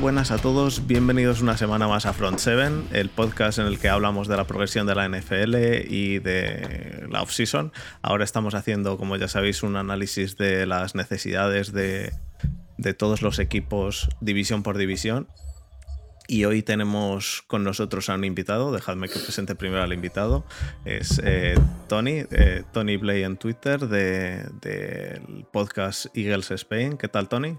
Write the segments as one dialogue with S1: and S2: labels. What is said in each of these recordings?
S1: Buenas a todos, bienvenidos una semana más a Front 7, el podcast en el que hablamos de la progresión de la NFL y de la off-season. Ahora estamos haciendo, como ya sabéis, un análisis de las necesidades de, de todos los equipos división por división. Y hoy tenemos con nosotros a un invitado, dejadme que presente primero al invitado, es eh, Tony, eh, Tony Blay en Twitter del de, podcast Eagles Spain. ¿Qué tal, Tony?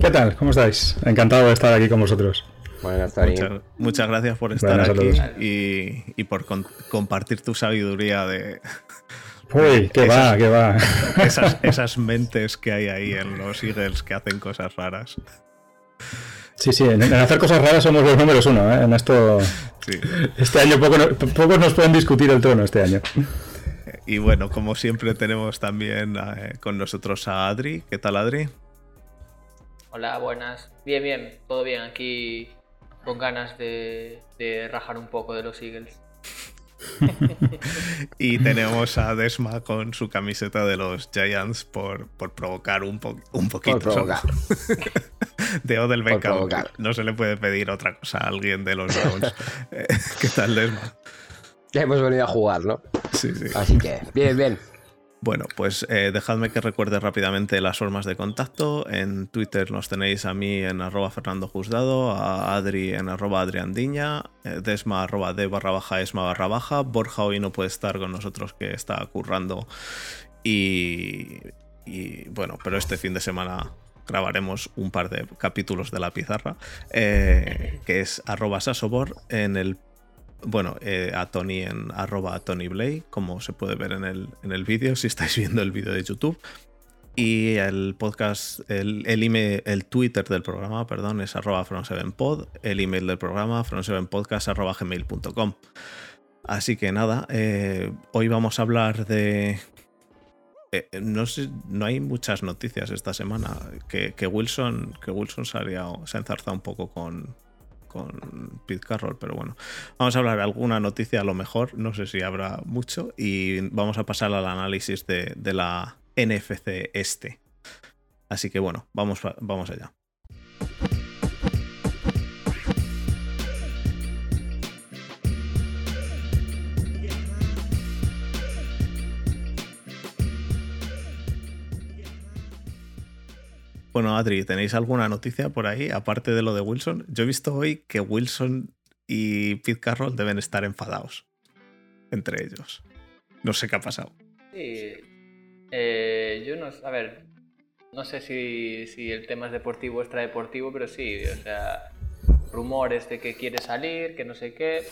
S2: ¿Qué tal? ¿Cómo estáis? Encantado de estar aquí con vosotros.
S1: Buenas, muchas, muchas gracias por estar aquí y, y, por con, compartir tu sabiduría de...
S2: Uy, qué va, qué va.
S1: Esas, esas mentes que hay ahí en los Eagles que hacen cosas raras.
S2: Sí, sí, en, hacer cosas raras somos los números uno, ¿eh? En esto. Sí. Este año poco, pocos nos pueden discutir el trono este año.
S1: Y bueno, como siempre tenemos también eh, con nosotros a Adri. ¿Qué tal, Adri?
S3: Hola, buenas. Bien, bien, todo bien. Aquí con ganas de, rajar un poco de los Eagles.
S1: y tenemos a Desma con su camiseta de los Giants por, por provocar un, un poquito. Por provocar. de Odell Beckham. No se le puede pedir otra cosa a alguien de los Browns. Eh, ¿Qué tal, Desma?
S4: Ya hemos venido a jugar, ¿no?
S1: Sí, sí.
S4: Así que, bien, bien.
S1: Bueno, pues eh, dejadme que recuerde rápidamente las formas de contacto. En Twitter nos tenéis a mí en arroba Fernando Juzgado, a Adri en arroba Adriandiña, eh, Desma arroba de barra baja esma barra baja. Borja hoy no puede estar con nosotros que está currando y, y bueno, pero este fin de semana grabaremos un par de capítulos de la pizarra, eh, que es arroba sasobor en el bueno, eh, a Tony en arroba Tony Blay, como se puede ver en el, en el vídeo, si estáis viendo el vídeo de YouTube. Y el podcast, el, el, email, el Twitter del programa, perdón, es arroba from7pod, el email del programa from7podcast arroba gmail.com. Así que nada, eh, hoy vamos a hablar de... Eh, no, sé, no hay muchas noticias esta semana. Que, que Wilson, que Wilson se, se ha enzarzado un poco con, con Pete Carroll, pero bueno, vamos a hablar de alguna noticia a lo mejor, no sé si habrá mucho, y vamos a pasar al análisis de, de la NFC este. Así que bueno, vamos, vamos allá. Bueno, Adri, ¿tenéis alguna noticia por ahí, aparte de lo de Wilson? Yo he visto hoy que Wilson y Pete Carroll deben estar enfadados entre ellos. No sé qué ha pasado.
S3: Sí. Eh, yo no. A ver, no sé si, si el tema es deportivo o extradeportivo, pero sí, o sea, rumores de que quiere salir, que no sé qué.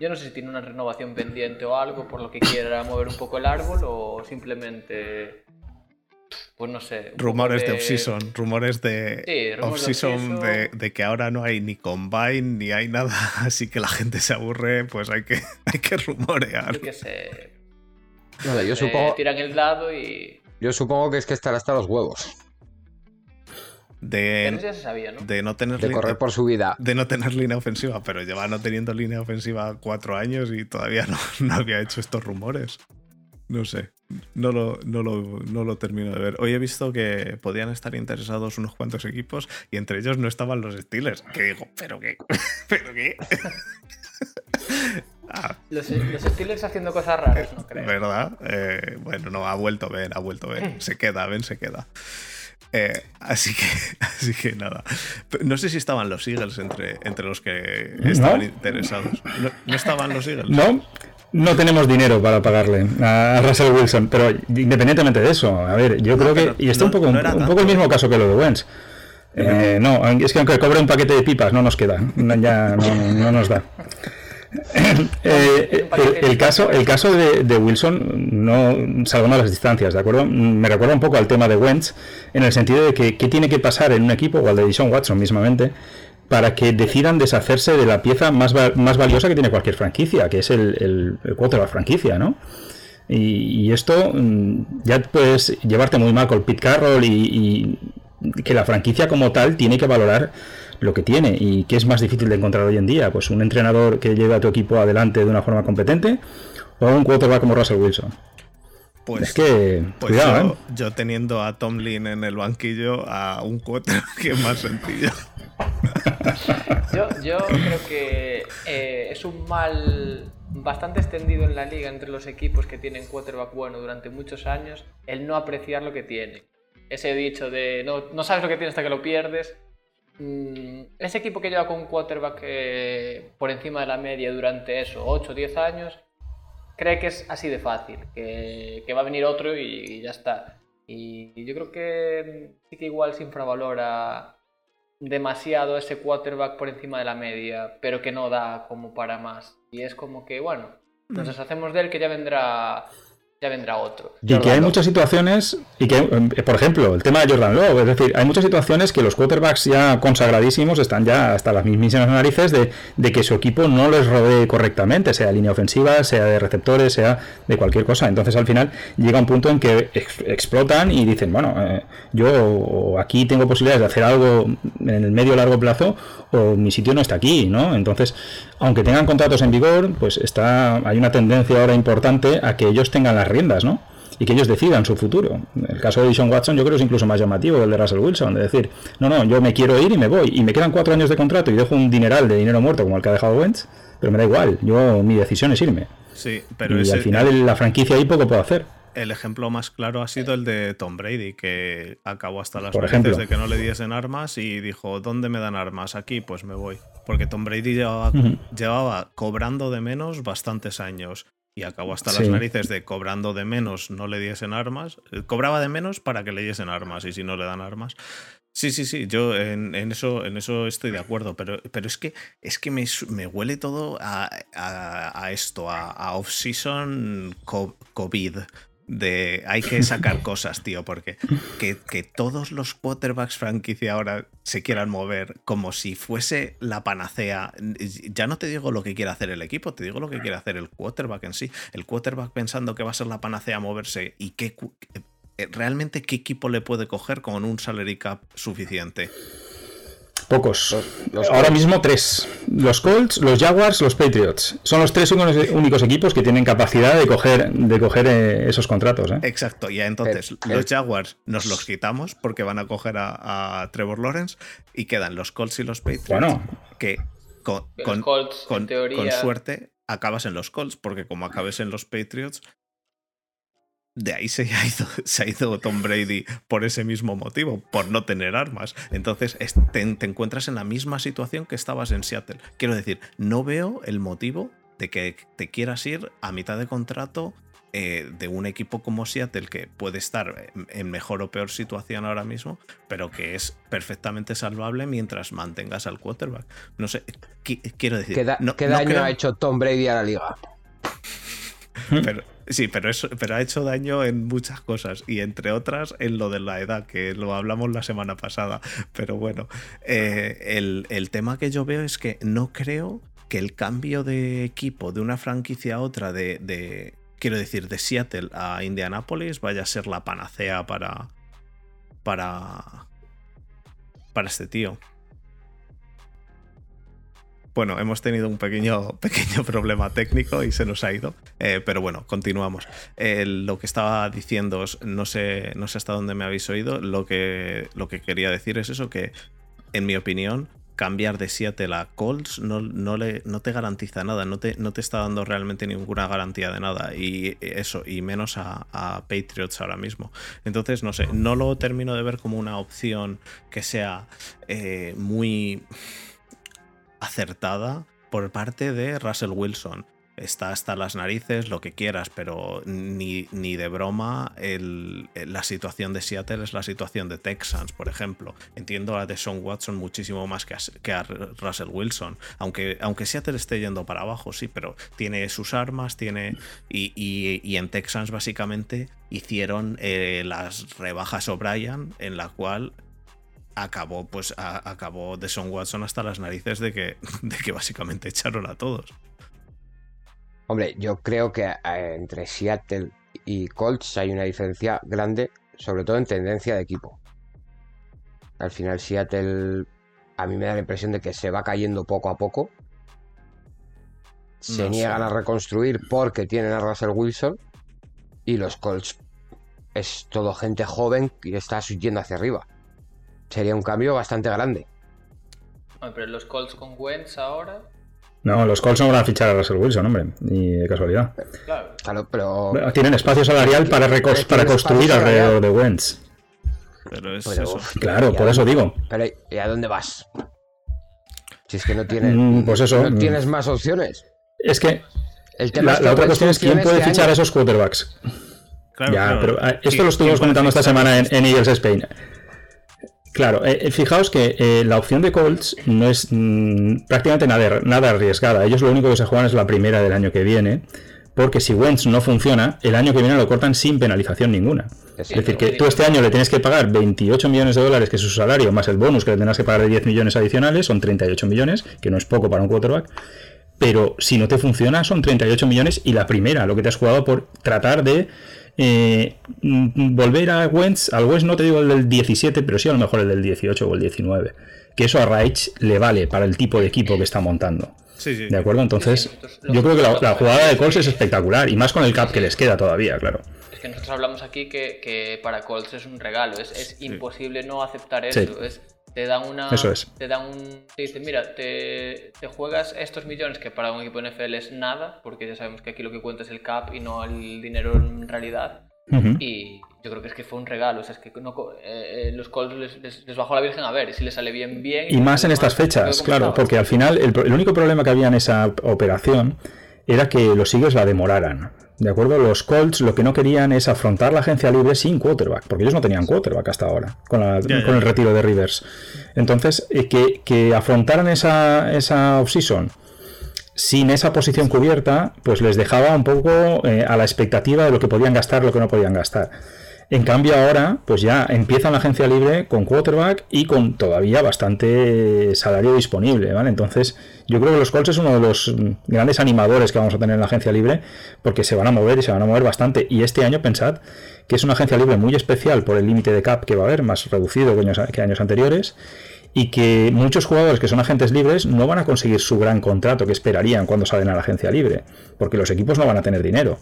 S3: Yo no sé si tiene una renovación pendiente o algo por lo que quiera mover un poco el árbol o simplemente pues no sé.
S1: Rumores de, off-season, rumores de off-season de, que ahora no hay ni combine ni hay nada, así que la gente se aburre, pues hay que, hay que rumorear.
S3: Yo qué sé.
S4: yo supongo.
S3: Tiran el dado y.
S4: Yo supongo que es que estará hasta los huevos.
S1: De,
S3: ya se sabía, ¿no?
S1: de no tener
S4: de correr por su vida.
S1: De no tener línea ofensiva, pero lleva no teniendo línea ofensiva cuatro años y todavía no, no había hecho estos rumores. No sé. No lo, no, lo, termino de ver. Hoy he visto que podían estar interesados unos cuantos equipos y entre ellos no estaban los Steelers. Que digo, ¿pero qué? ¿Pero qué?
S3: Ah. los, Steelers haciendo cosas raras, no creo.
S1: ¿Verdad? Eh, bueno, no, ha vuelto a ver, ha vuelto a ver. Se queda, ven, se queda. Eh, así que, así que nada. No sé si estaban los Eagles entre, entre los que estaban interesados. ¿No, ¿No, estaban los Eagles?
S2: No, no tenemos dinero para pagarle a Russell Wilson, pero independientemente de eso, a ver, yo creo que. Y está un, poco, un, poco el mismo caso que lo de Wentz. Eh, no, es que aunque cobre un paquete de pipas, no nos queda. Ya no, nos da. Eh, el, caso, el caso de, Wilson, no salvando las distancias, ¿de acuerdo? Me recuerda un poco al tema de Wentz, en el sentido de que qué tiene que pasar en un equipo, o al de Dishon Watson mismamente, para que decidan deshacerse de la pieza más, más valiosa que tiene cualquier franquicia, que es el, el, cuotro de la franquicia, ¿no? Y, esto mm, ya puedes llevarte muy mal con Pete Carroll y, que la franquicia como tal tiene que valorar lo que tiene y que es más difícil de encontrar hoy en día, pues un entrenador que lleve a tu equipo adelante de una forma competente o un quarterback como Russell Wilson.
S1: Pues, es que, pues cuidado, yo, ¿eh? yo, teniendo a Tomlin en el banquillo, a un quarterback que es más sencillo.
S3: Yo, yo creo que eh, es un mal bastante extendido en la liga entre los equipos que tienen quarterback bueno durante muchos años el no apreciar lo que tiene. Ese dicho de no, no sabes lo que tienes hasta que lo pierdes. Mm, ese equipo que lleva con un quarterback eh, por encima de la media durante eso, 8 o 10 años, cree que es así de fácil, que, que va a venir otro y, y ya está. Y, y yo creo que mm, sí que igual se infravalora demasiado ese quarterback por encima de la media, pero que no da como para más. Y es como que, bueno, nos deshacemos de él que ya vendrá ya vendrá otro.
S2: Y que hay muchas situaciones, y que, eh, por ejemplo, el tema de Jordan Love, es decir, hay muchas situaciones que los quarterbacks ya consagradísimos están ya hasta las mismísimas narices de, de que su equipo no les rodee correctamente, sea línea ofensiva, sea de receptores, sea de cualquier cosa. Entonces, al final, llega un punto en que ex- explotan y dicen, bueno, eh, yo aquí tengo posibilidades de hacer algo en el medio o largo plazo, o mi sitio no está aquí, ¿no? Entonces, aunque tengan contratos en vigor, pues está hay una tendencia ahora importante a que ellos tengan las riendas, ¿no? Y que ellos decidan su futuro. El caso de Dishon Watson yo creo es incluso más llamativo que el de Russell Wilson, de decir, no, no, yo me quiero ir y me voy, y me quedan cuatro años de contrato y dejo un dineral de dinero muerto como el que ha dejado Wentz, pero me da igual, yo mi decisión es irme.
S1: Sí, pero
S2: y
S1: ese-
S2: al final la franquicia ahí poco puedo hacer.
S1: El ejemplo más claro ha sido el de Tom Brady, que acabó hasta las
S2: ejemplo.
S1: de que no le diesen armas y dijo, ¿dónde me dan armas? Aquí, pues me voy. Porque Tom Brady llevaba, llevaba cobrando de menos bastantes años y acabó hasta las narices de cobrando de menos no le diesen armas. Eh, Cobraba de menos para que le diesen armas y si no le dan armas. Sí, sí, sí, yo en, en eso, en eso estoy de acuerdo, pero, pero es que, es que me, me huele todo a, a- a esto, a, a off-season co- COVID. De hay que sacar cosas, tío, porque que, que todos los quarterbacks franquicia ahora se quieran mover como si fuese la panacea. Ya no te digo lo que quiere hacer el equipo, te digo lo que quiere hacer el quarterback en sí. El quarterback pensando que va a ser la panacea moverse y cu- eh, realmente qué equipo le puede coger con un salary cap suficiente.
S2: Pocos.
S4: Los- los
S2: Ahora
S4: Colts.
S2: mismo tres. Los Colts, los Jaguars, los Patriots. Son los tres únicos, únicos equipos que tienen capacidad de coger, de coger eh, esos contratos. ¿eh?
S1: Exacto, y entonces
S4: El-
S1: los Jaguars nos los quitamos porque van a coger a, a Trevor Lawrence y quedan los Colts y los Patriots
S2: Bueno,
S1: que con, con-
S3: Colts, en
S1: con-
S3: teoría-
S1: con suerte acabas en los Colts, porque como acabes en los Patriots, de ahí se ha, ido, se ha ido Tom Brady por ese mismo motivo, por no tener armas. Entonces es- te, te encuentras en la misma situación que estabas en Seattle. Quiero decir, no veo el motivo de que te quieras ir a mitad de contrato eh, de un equipo como Seattle que puede estar en- mejor o peor situación ahora mismo, pero que es perfectamente salvable mientras mantengas al quarterback. No sé, qui- quiero decir,
S4: ¿Qué, da-
S1: no-
S4: qué
S1: no
S4: daño
S1: creo-
S4: ha hecho Tom Brady a la liga?
S1: pero, sí, pero, eso, pero ha hecho daño en muchas cosas y entre otras en lo de la edad, que lo hablamos la semana pasada. Pero bueno, eh, el, el tema que yo veo es que no creo que el cambio de equipo de una franquicia a otra, de, de- quiero decir, de Seattle a Indianapolis, vaya a ser la panacea para, para, para este tío. Bueno, hemos tenido un pequeño, pequeño problema técnico y se nos ha ido. Eh, pero bueno, continuamos. Eh, lo que estaba diciendo, no sé, no sé hasta dónde me habéis oído. Lo que, lo que quería decir es eso: que, en mi opinión, cambiar de Seattle a Colts no, no, le, no te garantiza nada, no te, no te está dando realmente ninguna garantía de nada. Y eso, y menos a, a Patriots ahora mismo. Entonces, no sé, no lo termino de ver como una opción que sea eh, muy acertada por parte de Russell Wilson. Está hasta las narices, lo que quieras, pero ni, ni de broma el- la situación de Seattle es la situación de Texans, por ejemplo. Entiendo a Deshaun Watson muchísimo más que a, que Russell Wilson. Aunque, aunque Seattle esté yendo para abajo, sí, pero tiene sus armas, tiene. Y, y- y en Texans, básicamente, hicieron eh, las rebajas O'Brien, en la cual acabó pues a- acabó Deshaun Watson hasta las narices de que, de que básicamente echaron a todos.
S4: Hombre, yo creo que eh, entre Seattle y Colts hay una diferencia grande, sobre todo en tendencia de equipo. Al final Seattle a mí me da la impresión de que se va cayendo poco a poco. Se
S1: No
S4: niegan
S1: sé.
S4: a reconstruir porque tienen a Russell Wilson y los Colts es todo gente joven y está yendo hacia arriba. Sería un cambio bastante grande.
S3: Pero los Colts con Wentz ahora.
S2: No, los Colts no van a fichar a Russell Wilson, hombre, ni de casualidad.
S3: Claro.
S4: Claro, pero.
S2: Tienen espacio salarial para, recos- para construir alrededor de Wentz.
S1: Pero es
S4: pero-
S1: eso.
S2: Claro,
S4: ¿y a
S2: por eso digo.
S4: Pero ¿y a dónde vas? Si es que no tienes.
S2: Mm, pues eso,
S4: No
S2: mm.
S4: tienes más opciones.
S2: Es que
S4: El tema
S2: la,
S4: es que
S2: la otra cuestión es quién puede
S4: este
S2: fichar a esos quarterbacks.
S1: Claro,
S2: ya,
S1: claro.
S2: pero eh, esto
S1: ¿Quién-
S2: lo estuvimos comentando esta semana en, en Eagles Spain. Claro, eh, eh, fijaos que eh, la opción de Colts no es mm, prácticamente nada, nada arriesgada. Ellos lo único que se juegan es la primera del año que viene, porque si Wentz no funciona, el año que viene lo cortan sin penalización ninguna. Es decir, que tú este año le tienes que pagar 28 millones de dólares, que es su salario, más el bonus que le tendrás que pagar de 10 millones adicionales, son 38 millones, que no es poco para un quarterback. Pero si no te funciona, son 38 millones y la primera, lo que te has jugado por tratar de eh, volver a Wentz, al Wentz no te digo el del 17, pero sí a lo mejor el del 18 o el 19. Que eso a Reich le vale para el tipo de equipo que está montando.
S1: Sí, sí.
S2: ¿De acuerdo? Entonces,
S3: Sí, sí, nosotros-
S2: yo creo que la, jugada de Colts es espectacular, y más con el cap que les queda todavía, claro.
S3: Es que nosotros hablamos aquí que, que para Colts es un regalo. Es, es imposible no aceptar eso.
S2: Sí.
S3: Es, te dan una.
S2: Eso es.
S3: Te dan un. Te dicen, mira, te, te juegas estos millones que para un equipo NFL es nada, porque ya sabemos que aquí lo que cuenta es el cap y no el dinero en realidad.
S2: Ujú.
S3: Y yo creo que es que fue un regalo. O sea, es que no, eh, eh, los Colts les, les- les bajó la Virgen a ver y si les sale bien, bien.
S2: Y más en estas fechas, claro, porque al final el, el único problema que había en esa operación era que los Eagles la demoraran. ¿De acuerdo? Los Colts lo que no querían es afrontar la agencia libre sin quarterback, porque ellos no tenían quarterback hasta ahora, con, la- con el retiro de Rivers. Entonces, eh, que, que afrontaran esa, esa offseason sin esa posición cubierta, pues les dejaba un poco eh, a la expectativa de lo que podían gastar, lo que no podían gastar. En cambio ahora, pues ya empiezan la agencia libre con quarterback y con todavía bastante salario disponible, ¿vale? Entonces, yo creo que los Colts es uno de los grandes animadores que vamos a tener en la agencia libre, porque se van a mover y se van a mover bastante. Y este año pensad que es una agencia libre muy especial por el límite de cap que va a haber, más reducido que años, que años anteriores, y que muchos jugadores que son agentes libres no van a conseguir su gran contrato que esperarían cuando salen a la agencia libre, porque los equipos no van a tener dinero.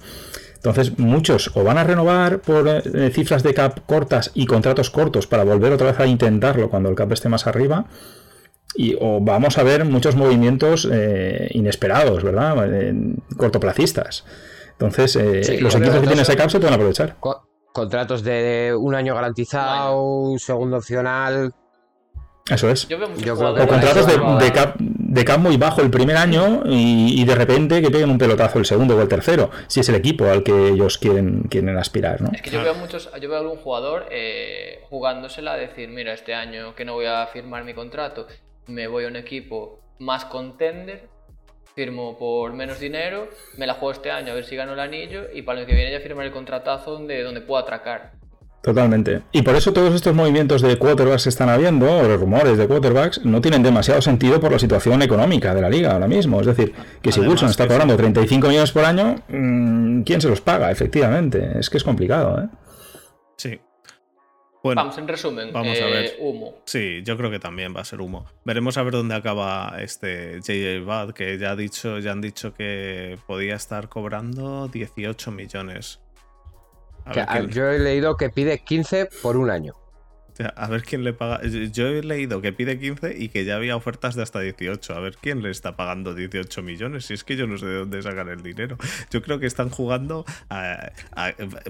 S2: Entonces, muchos o van a renovar por eh, cifras de cap cortas y contratos cortos para volver otra vez a intentarlo cuando el cap esté más arriba, y, o vamos a ver muchos movimientos eh, inesperados, ¿verdad? Eh, cortoplacistas. Entonces, eh,
S4: Sí,
S2: los equipos que tienen ese cap se pueden aprovechar.
S4: Co- contratos de un año garantizado, un segundo opcional.
S2: Eso es.
S3: Yo veo muchos
S4: Yo creo
S2: O
S3: jugadores
S2: contratos de,
S3: van-
S2: de cap, de cap muy bajo el primer año y, y de repente que peguen un pelotazo el segundo o el tercero, si es el equipo al que ellos quieren, quieren aspirar, ¿no?
S3: Es que yo veo muchos, yo veo algún jugador eh, jugándosela a decir, mira, este año que no voy a firmar mi contrato, me voy a un equipo más contender, firmo por menos dinero, me la juego este año a ver si gano el anillo y para el año que viene ya firmar el contratazo donde, donde puedo atracar.
S2: Totalmente. Y por eso todos estos movimientos de quarterbacks que están habiendo, o los rumores de quarterbacks, no tienen demasiado sentido por la situación económica de la liga ahora mismo. Es decir, que si
S1: Además
S2: Wilson está cobrando 35 millones por año, mm, ¿quién se los paga? Efectivamente. Es que es complicado, ¿eh?
S1: Sí. Bueno,
S3: Vamos, en resumen,
S1: vamos a
S3: eh,
S1: ver.
S3: humo.
S1: Sí, yo creo que también va a ser humo. Veremos a ver dónde acaba este JJ Bad, que ya ha dicho, ya han dicho que podía estar cobrando 18 millones. A
S4: Que,
S1: ver,
S4: a-
S1: quién,
S4: yo he leído que pide 15 por un año.
S1: A ver quién le paga. Yo he leído que pide 15 y que ya había ofertas de hasta 18. A ver quién le está pagando 18 millones. Si es que yo no sé de dónde sacan el dinero. Yo creo que están jugando. a-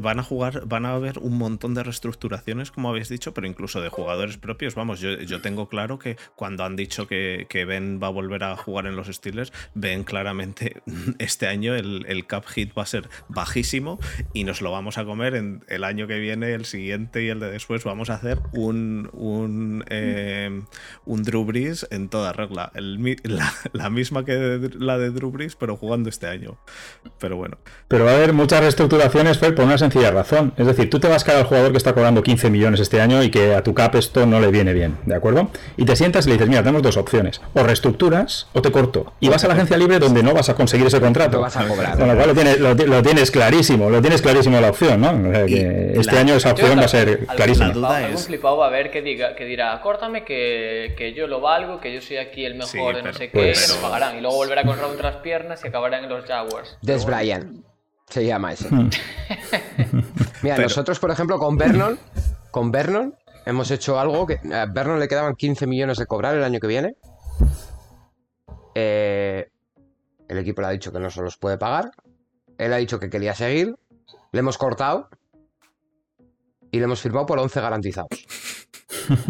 S1: van a jugar, van a haber un montón de reestructuraciones, como habéis dicho, pero incluso de jugadores propios. Vamos, yo, yo tengo claro que cuando han dicho que, que Ben va a volver a jugar en los Steelers, ven claramente este año el, el cap hit va a ser bajísimo y nos lo vamos a comer en el año que viene, el siguiente y el de después. Vamos a hacer un, un, eh, un Drew Brees en toda regla. El mi- la, la misma que de- la de Drew Brees, pero jugando este año. Pero bueno,
S2: Pero va a haber muchas reestructuraciones, Fer, por una sencilla razón. Es decir, tú te vas a quedar al jugador que está cobrando 15 millones este año y que a tu cap esto no le viene bien, ¿de acuerdo? Y te sientas y le dices, mira, tenemos dos opciones. O reestructuras o te corto. Y vas a la agencia libre donde no vas a conseguir ese contrato.
S4: No vas a cobrar.
S2: Con lo cual lo tienes, lo, ti- lo tienes clarísimo, lo tienes clarísimo la opción, ¿no? O sea, que
S1: Y
S2: este
S1: la-
S2: año esa opción va a ser clarísima.
S1: La duda es-
S3: va a ver que, diga, que dirá, córtame que, que yo lo valgo, que yo soy aquí el mejor
S1: Sí,
S3: de no
S1: pero-
S3: sé qué,
S2: pues-
S3: que pagarán. Y luego volverá con entre las piernas y acabarán en los Jaguars.
S4: Des Bryant. Se llama ese.
S2: Hmm.
S4: Mira,
S1: Pero-
S4: nosotros, por ejemplo, con Vernon, con Vernon, hemos hecho algo que a Vernon le quedaban 15 millones de cobrar el año que viene. Eh, el equipo le ha dicho que no se los puede pagar. Él ha dicho que quería seguir. Le hemos cortado. Y le hemos firmado por 11 garantizados.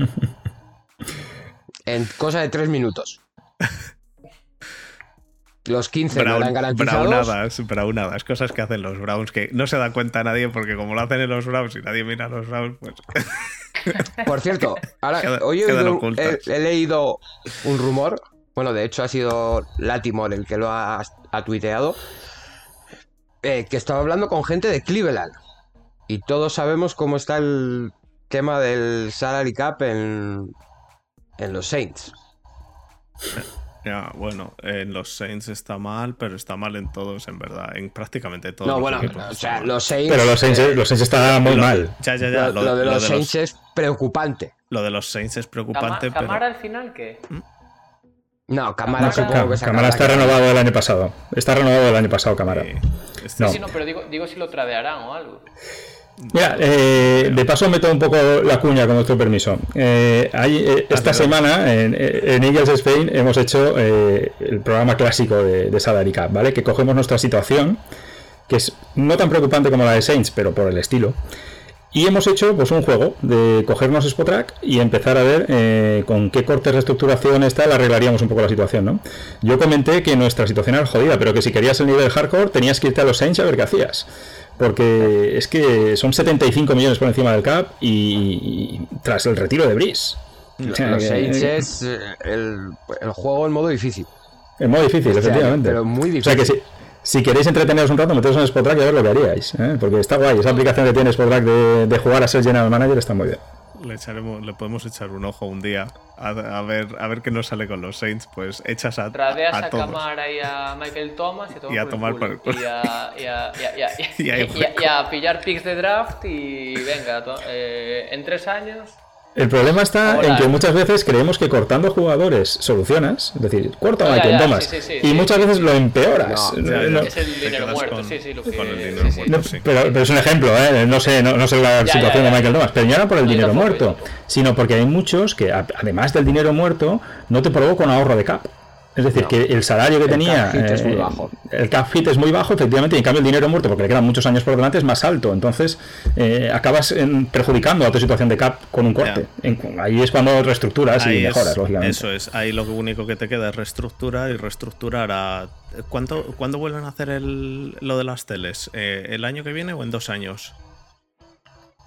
S4: en cosa de 3 minutos. Los 15 no eran garantizados.
S1: Braunadas, braunadas, cosas que hacen los Browns que no se da cuenta nadie porque como lo hacen en los Browns y nadie mira a los Browns, pues...
S4: Por cierto, ahora,
S1: Queda-
S4: hoy he,
S1: quedan
S4: oído-
S1: ocultas.
S4: he- he leído un rumor. Bueno, de hecho ha sido Latimore el que lo ha, ha tuiteado. eh, que estaba hablando con gente de Cleveland. Y todos sabemos cómo está el tema del salary cap en, en los Saints.
S1: Ya, bueno, en los Saints está mal, pero está mal en todos, en verdad. En prácticamente todos.
S4: No,
S1: los
S4: bueno,
S1: equipos
S4: o sea, los Saints.
S2: Pero los Saints,
S4: eh,
S2: los Saints están muy
S1: Lo-
S2: mal.
S1: Ya, ya, ya.
S4: lo, lo de los Saints es preocupante.
S1: lo de los Saints es preocupante, pero.
S3: ¿Camara al final qué?
S4: No, Camara
S2: No,
S4: supongo
S2: Ca-
S4: que sacará
S2: Cámara está renovado el año pasado. Está renovado el año pasado, Cámara.
S1: eh, este
S2: No.
S3: Sí, no, pero digo, digo si lo tradearán o algo.
S2: Mira, eh, de paso meto un poco la cuña con vuestro permiso. Eh, hay, eh, esta
S1: Adelante.
S2: semana en, en Eagles Spain hemos hecho eh, el programa clásico de, de Salary Cap, ¿vale? Que cogemos nuestra situación, que es no tan preocupante como la de Saints, pero por el estilo. Y hemos hecho pues un juego de cogernos Spotrack y empezar a ver eh, con qué cortes de estructuración tal arreglaríamos un poco la situación, ¿no? Yo comenté que nuestra situación era jodida, pero que si querías el nivel hardcore tenías que irte a los Saints a ver qué hacías. Porque es que son 75 millones por encima del cap y, y tras el retiro de. O sea,
S4: Los Saints es eh, el, el juego en modo difícil.
S2: Es muy difícil,
S4: Este año,
S2: efectivamente.
S4: pero muy
S2: O sea que
S4: difícil.
S2: si, si queréis entreteneros un rato, meteros en Spotrack y a ver lo que haríais. ¿eh? Porque está guay. Esa aplicación que tiene Spotrack de, de jugar a ser General Manager está muy bien.
S1: Le, echaremos, le podemos echar un ojo un día a, a ver, a ver qué nos sale con los Saints. Pues echas a,
S3: Tradeas
S1: a
S3: a,
S1: todos.
S3: Camara y a Michael Thomas y a tomar,
S1: Y a
S3: por,
S1: tomar por el culo.
S3: Y a, y pillar picks de draft y venga, to- eh, en tres años.
S2: El problema está
S3: Hola.
S2: en que muchas veces creemos que cortando jugadores solucionas, es decir, corta a Michael Thomas,
S3: sí, sí, sí,
S2: y muchas veces lo empeoras.
S3: Es el dinero muerto,
S2: pero, es un ejemplo, ¿eh? no sé, no, no sé la
S3: Ya,
S2: situación
S3: ya, ya.
S2: de Michael Thomas, pero ya no por el
S3: No,
S2: dinero
S3: tampoco,
S2: muerto, sino porque hay muchos que además del dinero muerto no te provoca un ahorro de cap. Es decir,
S4: No.
S2: que el salario que
S4: El
S2: tenía.
S4: cap es muy
S2: eh,
S4: bajo.
S2: El cap hit es muy bajo, efectivamente, y en cambio el dinero muerto, porque le quedan muchos años por delante, es más alto. Entonces, eh, acabas en- perjudicando a tu situación de cap con un corte. En- ahí es cuando reestructuras y
S1: es-
S2: mejoras, lógicamente.
S1: Eso es, ahí lo único que te queda es reestructurar y reestructurar a... ¿Cuánto, ¿Cuándo vuelven a hacer el, lo de las teles? Eh, ¿El año que viene o en dos años?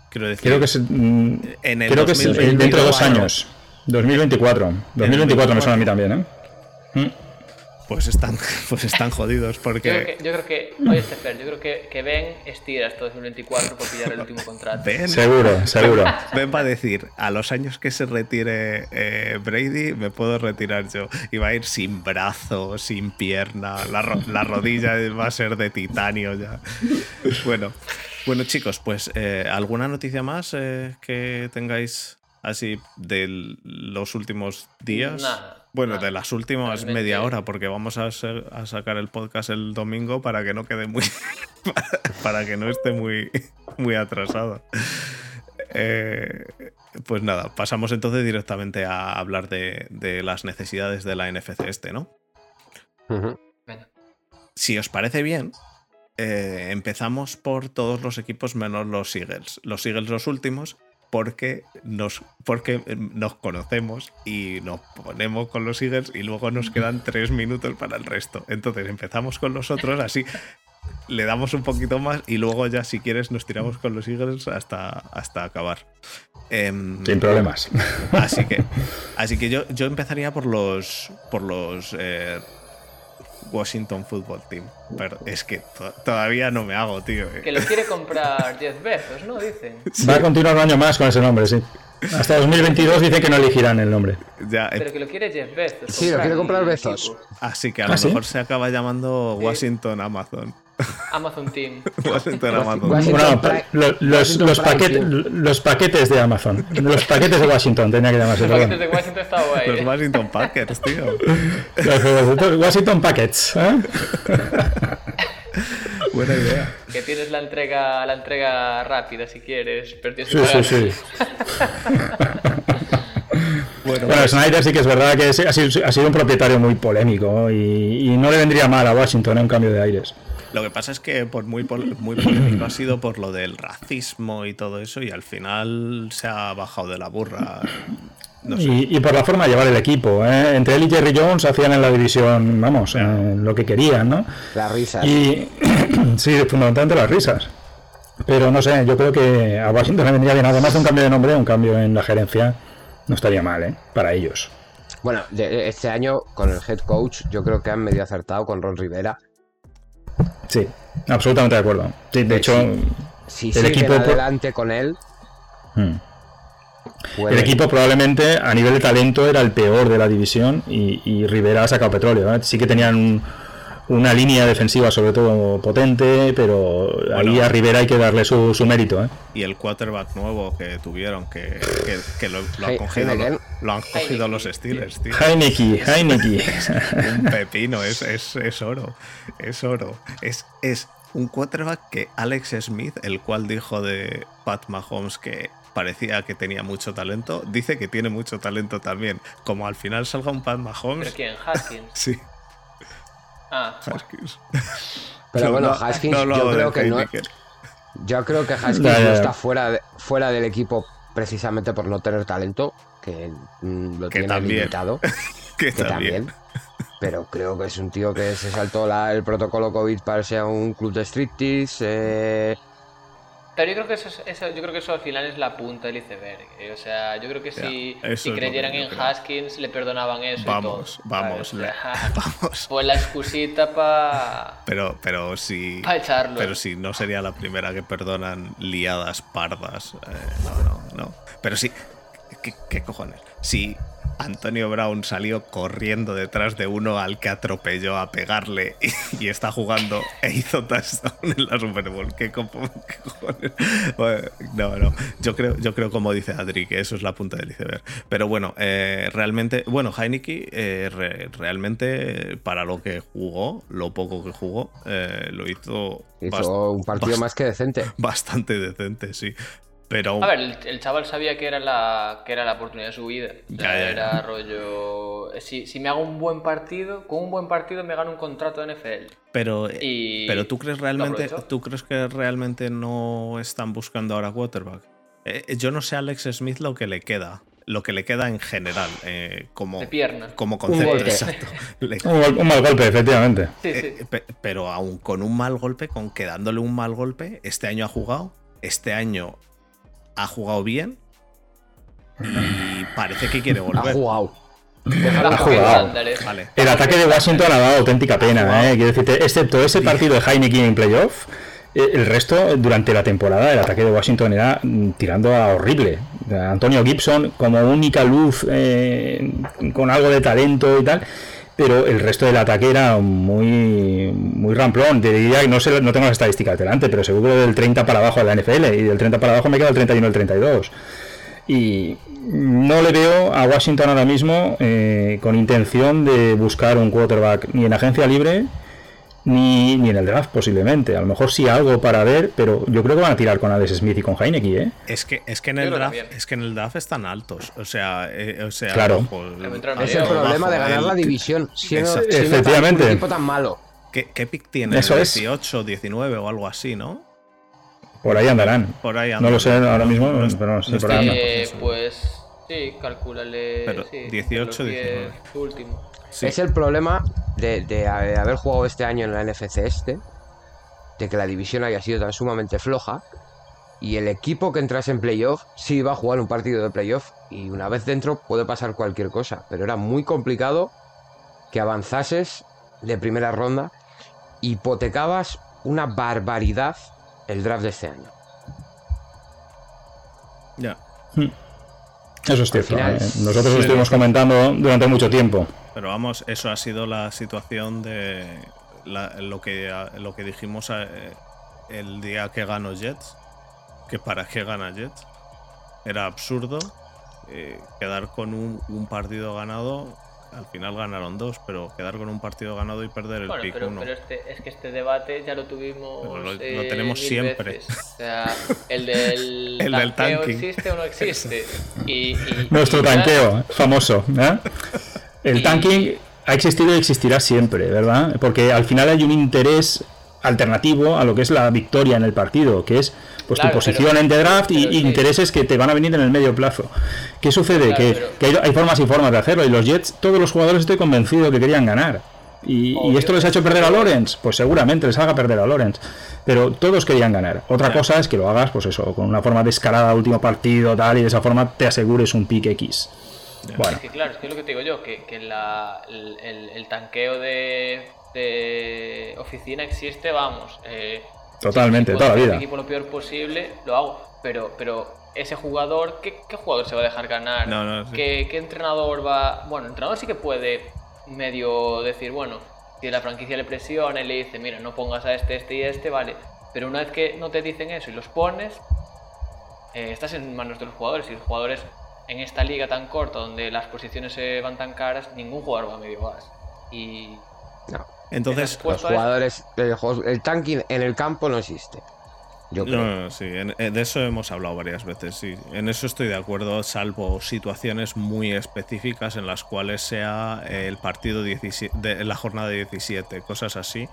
S1: Quiero decir,
S2: Creo que es, mm,
S1: en el
S2: creo que es
S1: 2024.
S2: dentro de dos años. 2024. 2024 me suena a mí también, ¿eh?
S1: Pues están, pues están jodidos
S3: Yo
S1: porque...
S3: creo que, yo creo que, oye Stephen, yo creo que, que Ben estira hasta 2024 por pillar el último contrato.
S1: Ven,
S2: Seguro, seguro.
S1: ven para decir, a los años que se retire eh, Brady, me puedo retirar yo. Y va a ir sin brazo, sin pierna, la, ro- la rodilla va a ser de titanio ya. Bueno, bueno chicos, pues eh, ¿alguna noticia más eh, que tengáis así de los últimos días?
S3: Nada,
S1: bueno,
S3: nada.
S1: de las últimas
S3: Realmente-
S1: media hora, porque vamos a, ser- a sacar el podcast el domingo para que no quede muy. para que no esté muy, muy atrasado. Eh, pues nada, pasamos entonces directamente a hablar de, de las necesidades de la NFC este, ¿no? Si os parece bien, eh, empezamos por todos los equipos menos los Eagles. Los Eagles los últimos, porque nos, porque eh, nos conocemos y nos ponemos con los Eagles y luego nos quedan tres minutos para el resto. Entonces empezamos con los otros, así le damos un poquito más y luego ya si quieres nos tiramos con los Eagles hasta, hasta acabar. Em,
S2: Sin problemas.
S1: Así que, así que yo, yo empezaría por los, por los eh, Washington Football Team. Pero es que to- todavía no me hago, tío. eh.
S3: Que lo quiere comprar 10 veces, ¿no? Dicen.
S2: Va a continuar un año más con ese nombre, sí. Hasta 2022 dice que no elegirán el nombre.
S1: Ya, eh,
S3: Pero que lo quiere Jeff Bezos.
S4: Sí, lo quiere comprar Bezos.
S1: así que a
S2: ¿Ah,
S1: lo
S2: sí?
S1: mejor se acaba llamando Washington Amazon.
S3: Amazon Team.
S1: Washington Amazon.
S4: Washington
S2: Bueno, los, los,
S4: Team.
S2: los paquetes de Amazon. Los paquetes de Washington tenía que llamarse.
S3: Los paquetes de Washington está guay.
S1: Los. Washington Packers, tío.
S2: Los Washington Packets. ¿eh?
S1: Buena idea.
S3: Que tienes la entrega, la entrega rápida si quieres, pero tienes
S2: Sí,
S3: que
S2: sí,
S3: pagar.
S2: sí.
S1: Bueno,
S2: Bueno, Bueno, Snyder sí que es verdad que ha sido, ha sido un propietario muy polémico y, y, no le vendría mal a Washington un cambio de aires.
S1: Lo que pasa es que por muy, muy polémico ha sido por lo del racismo y todo eso, y al final se ha bajado de la burra.
S2: y, por la forma de llevar el equipo. ¿eh? Entre él y Jerry Jones hacían en la división, vamos, eh, lo que querían, ¿no?
S4: Las risas.
S2: Y sí, fundamentalmente las risas. Pero no sé, yo creo que a Washington le vendría bien, además de un cambio de nombre, un cambio en la gerencia, no estaría mal, ¿eh? Para ellos.
S4: Bueno, este año con el head coach, yo creo que han medio acertado con Ron Rivera
S2: Sí, absolutamente de acuerdo. de hecho,
S4: si, el equipo adelante con él. Hmm.
S2: El equipo probablemente a nivel de talento era el peor de la división y, Rivera ha sacado petróleo. ¿eh? Sí que tenían una línea defensiva sobre todo potente, pero ahí a Rivera hay que darle su, mérito. ¿eh?
S1: Y el quarterback nuevo que tuvieron, que, lo, han cogido, lo, han cogido los Steelers, tío.
S2: Heineke, Heineke.
S1: un pepino, es, es, oro, es oro. Es, es un quarterback que Alex Smith, el cual dijo de Pat Mahomes que parecía que tenía mucho talento, dice que tiene mucho talento también. Como al final salga un Pat Mahomes.
S3: ¿Pero quién? ¿Haskins?
S1: sí.
S3: Ah.
S1: Haskins.
S4: Pero bueno, Haskins yo creo que no. Yo creo que Haskins no está fuera, fuera del equipo precisamente por no tener talento, que mm, lo tiene limitado.
S1: que, también.
S4: Pero creo que es un tío que se saltó el protocolo COVID para ser un club de striptease. Eh,
S3: pero yo creo que eso, yo creo que eso al final es la punta del iceberg. Eh, o sea, yo creo que si, si creyeran en Haskins le perdonaban eso.
S1: Vamos,
S3: y todo,
S1: vamos, vamos.
S3: Pues la excusita para.
S1: Pero, pero si.
S3: Para echarlo.
S1: Pero si no sería la primera que perdonan liadas pardas. Eh, no, no, no. Pero sí. ¿Qué, qué cojones? Si Antonio Brown salió corriendo detrás de uno al que atropelló a pegarle y, está jugando e hizo touchdown en la Super Bowl. ¿Qué, cojones? no, no. Yo creo, yo creo, como dice Adri, que eso es la punta del iceberg. Pero bueno, eh, realmente, bueno, Heineke eh, realmente para lo que jugó, lo poco que jugó, eh, lo hizo.
S4: Hizo un partido más que decente.
S1: Bastante decente, sí.
S3: A ver, el, chaval sabía que era la, que era la oportunidad de su vida. Era rollo. Si, me hago un buen partido, con un buen partido me gano un contrato de NFL.
S1: Pero, pero tú crees realmente, ¿tú crees que realmente no están buscando ahora quarterback? Eh, yo no sé a Alex Smith lo que le queda. Lo que le queda en general, eh, como, como concepto. Exacto.
S2: un, mal golpe, efectivamente.
S1: Eh, pero aún con un mal golpe, con quedándole un mal golpe, este año ha jugado. Este año ha jugado bien y parece que quiere volver.
S4: Ha jugado.
S2: Ha jugado. El ataque de Washington ha dado auténtica pena, ¿eh? Quiero decirte, excepto ese partido de Heineken en playoff, eh, el resto, durante la temporada, el ataque de Washington era mm, tirando a horrible. Antonio Gibson como única luz, eh, con algo de talento y tal pero el resto del ataque era muy, muy ramplón. Diría que no, sé, no tengo las estadísticas delante, pero seguro del 30 para abajo de la NFL y del 30 para abajo me queda el 31 el 32. Y no le veo a Washington ahora mismo eh, con intención de buscar un quarterback ni en agencia libre ni, ni, en el draft posiblemente. A lo mejor sí algo para ver, pero yo creo que van a tirar con Alex Smith y con Heineke, ¿eh?
S1: Es que, es que en el draft, es que en el draft están altos. O sea, eh, o sea
S2: claro.
S4: es el problema de ganar la división. Siendo,
S2: Efectivamente.
S4: un equipo tan malo.
S1: ¿Qué, qué pick tiene? Eso 18, 19 o algo así, ¿no?
S2: Por ahí andarán.
S1: Por ahí
S2: No lo sé ahora mismo, pero sí, por ahí
S3: eh, Pues sí, calcúlale.
S1: Pero 18, 19.
S3: Último.
S4: Es el problema de, haber jugado este año en la NFC este, de que la división haya sido tan sumamente floja. Y el equipo que entrase en playoff sí va a jugar un partido de playoff y una vez dentro puede pasar cualquier cosa. Pero era muy complicado que avanzases de primera ronda. Hipotecabas una barbaridad el draft de este año.
S1: Ya.
S2: Hmm. Eso es cierto. ¿eh? Nosotros lo estuvimos comentando durante mucho tiempo.
S1: Pero vamos, eso ha sido la situación de lo, que, lo que dijimos eh, el día que ganó Jets. Que para qué gana Jets. Era absurdo eh, quedar con un, partido ganado Al final ganaron dos, pero quedar con un partido ganado y perder el
S3: Bueno,
S1: pick
S3: pero,
S1: uno.
S3: pero este, es que este debate ya lo tuvimos.
S1: Pero lo- lo
S3: eh,
S1: tenemos
S3: mil
S1: siempre.
S3: veces. O sea, el del,
S1: El del
S3: tanqueo
S1: tanking.
S3: existe o no existe. Y, y-
S2: Nuestro
S3: y ya-
S2: tanqueo, famoso. ¿eh? El tanking ha existido y existirá siempre, ¿verdad? Porque al final hay un interés alternativo a lo que es la victoria en el partido, que es pues
S3: Claro,
S2: tu posición
S3: pero-
S2: en the draft y,
S3: sí.
S2: intereses que te van a venir en el medio plazo. ¿Qué sucede?
S3: Claro,
S2: que
S3: pero-
S2: que hay, hay formas y formas de hacerlo y los Jets, todos los jugadores estoy convencido que querían ganar. Y, y esto les ha hecho perder a Lawrence, pues seguramente les haga perder a Lawrence. Pero todos querían ganar. Otra cosa es que lo hagas, pues eso, con una forma descarada, último partido, tal, y de esa forma te asegures un pick X. Bueno,
S3: Es que claro, es que es lo que te digo yo, que, que la- el, el- el tanqueo de, de oficina existe, vamos. eh,
S2: Totalmente,
S3: si
S2: toda la vida.
S3: mi equipo lo peor posible, lo hago. Pero, pero ese jugador, ¿qué, qué jugador se va a dejar ganar?
S1: No, no, sí.
S3: ¿Qué, qué entrenador va...? Bueno, el entrenador sí que puede medio decir, bueno, si la franquicia le presiona y le dice, mira, no pongas a este, este y este, vale. Pero una vez que no te dicen eso y los pones, eh, estás en manos de los jugadores y los jugadores en esta liga tan corta donde las posiciones se van tan caras, ningún jugador va a medio gas. Y
S4: No.
S1: Entonces,
S4: Los jugadores, el, el tanking en el campo no existe. Yo creo.
S1: No, no, sí, en- eh, de eso hemos hablado varias veces, sí. En eso estoy de acuerdo, salvo situaciones muy específicas en las cuales sea eh, el partido 17, de la jornada 17, cosas así.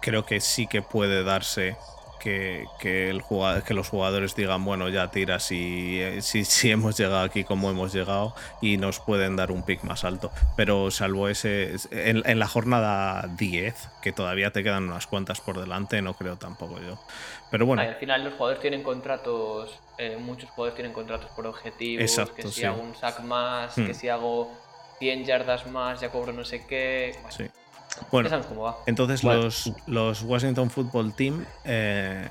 S1: Creo que sí que puede darse que, que, el jugad- que los jugadores digan, bueno, ya tira si, eh, si, si hemos llegado aquí como hemos llegado y nos pueden dar un pick más alto. Pero salvo ese, en, en la jornada 10, que todavía te quedan unas cuantas por delante, no creo tampoco yo. Pero bueno.
S3: Al final los jugadores tienen contratos, eh, muchos jugadores tienen contratos por objetivos,
S1: Exacto,
S3: que si
S1: sí.
S3: hago un sack más,
S1: Hmm.
S3: que si hago 100 yardas más, ya cobro no sé qué. Bueno,
S1: Sí.
S3: Ya
S1: Bueno,
S3: sabemos cómo va.
S1: entonces
S4: Bueno.
S1: los, los Washington Football Team, eh,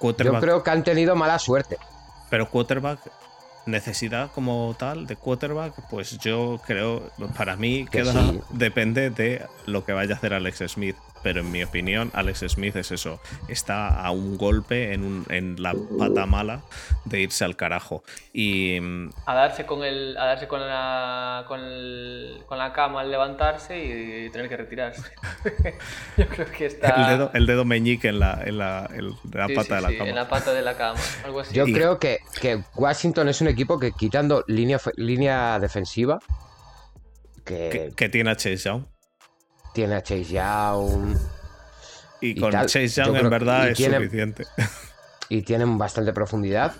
S4: Yo creo que han tenido mala suerte.
S1: pero quarterback, necesidad como tal de quarterback, pues yo creo, para mí
S4: Que
S1: queda,
S4: sí.
S1: depende de lo que vaya a hacer Alex Smith. Pero en mi opinión, Alex Smith es eso. Está a un golpe en, un- en la pata mala de irse al carajo. Y mm,
S3: A darse con el, a darse con la, con, el- con la cama al levantarse y tener que retirarse. Yo creo que está.
S1: el, dedo, el dedo meñique en la, en la, en la
S3: Sí,
S1: pata
S3: sí,
S1: de la
S3: sí,
S1: cama.
S3: En la pata de la cama, algo así.
S4: Yo
S1: Y-
S4: creo que, que Washington es un equipo que quitando línea, línea defensiva, que,
S1: que, que tiene a Chase Young.
S4: Tiene a Chase Young
S1: Y
S4: y
S1: con
S4: tal.
S1: Chase
S4: Yo
S1: Young
S4: creo-
S1: en verdad es
S4: tiene-
S1: suficiente.
S4: y tienen bastante profundidad,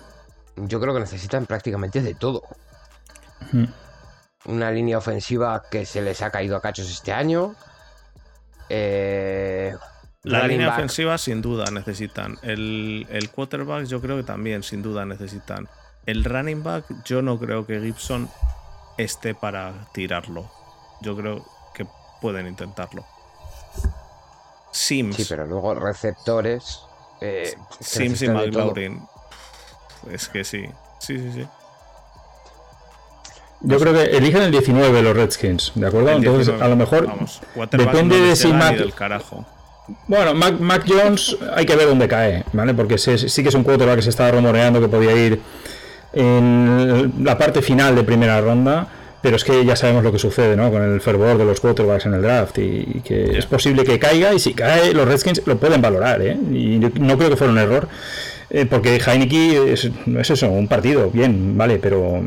S4: yo creo que necesitan prácticamente de todo.
S2: Mm.
S4: Una línea ofensiva que se les ha caído a cachos este año. Eh,
S1: La línea
S4: back,
S1: ofensiva sin duda necesitan. El, el quarterback yo creo que también sin duda necesitan. El running back yo no creo que Gibson esté para tirarlo. Yo creo pueden intentarlo. Sims.
S4: Sí, pero luego receptores. eh,
S1: Sims y. McLaurin. Es que sí. Sí, sí, sí.
S2: Yo creo que eligen el 19 los Redskins, ¿de acuerdo?
S1: El
S2: Entonces,
S1: 19,
S2: a lo mejor
S1: vamos,
S2: depende
S1: no
S2: de si Mac-
S1: del carajo.
S2: Bueno, Mac, Mac Jones hay que ver dónde cae, ¿vale? Porque sí que es un quarterback que se estaba rumoreando que podía ir en la parte final de primera ronda, pero es que ya sabemos lo que sucede, ¿no? Con el fervor de los quarterbacks en el draft y, y que es posible que caiga y si cae los Redskins lo pueden valorar, ¿eh? Y no creo que fuera un error. eh, porque Heineke es, no es eso, un partido, bien, vale, pero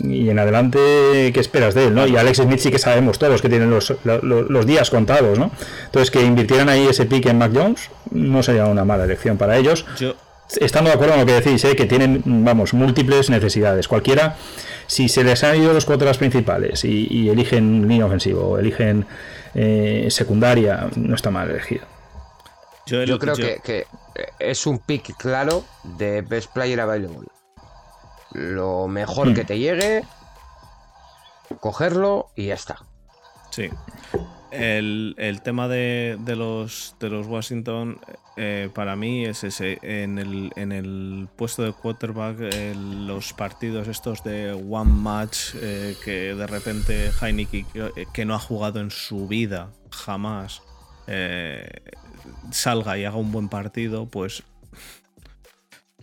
S2: y en adelante, ¿qué esperas de él? ¿no? Y Alex Smith sí que sabemos todos que tienen los, lo- lo- los días contados, ¿no? Entonces, que invirtieran ahí ese pick en Mac Jones no sería una mala elección para ellos.
S1: Yo,
S2: Estando de acuerdo con lo que decís, ¿eh? que tienen, vamos, múltiples necesidades. Cualquiera, si se les han ido los cuotas principales y, y eligen línea ofensivo o eligen eh, secundaria, no está mal elegido.
S1: yo,
S4: creo
S1: yo-
S4: que, que es un pick claro de Best Player Available. Lo mejor
S2: Hmm.
S4: que te llegue, cogerlo y ya está.
S1: Sí. El, el tema de, de los, de los Washington, eh, para mí es ese. En el, en el puesto de quarterback, eh, los partidos estos de one match, eh, que de repente Heineken, que, que no ha jugado en su vida, jamás, salga y haga un buen partido, pues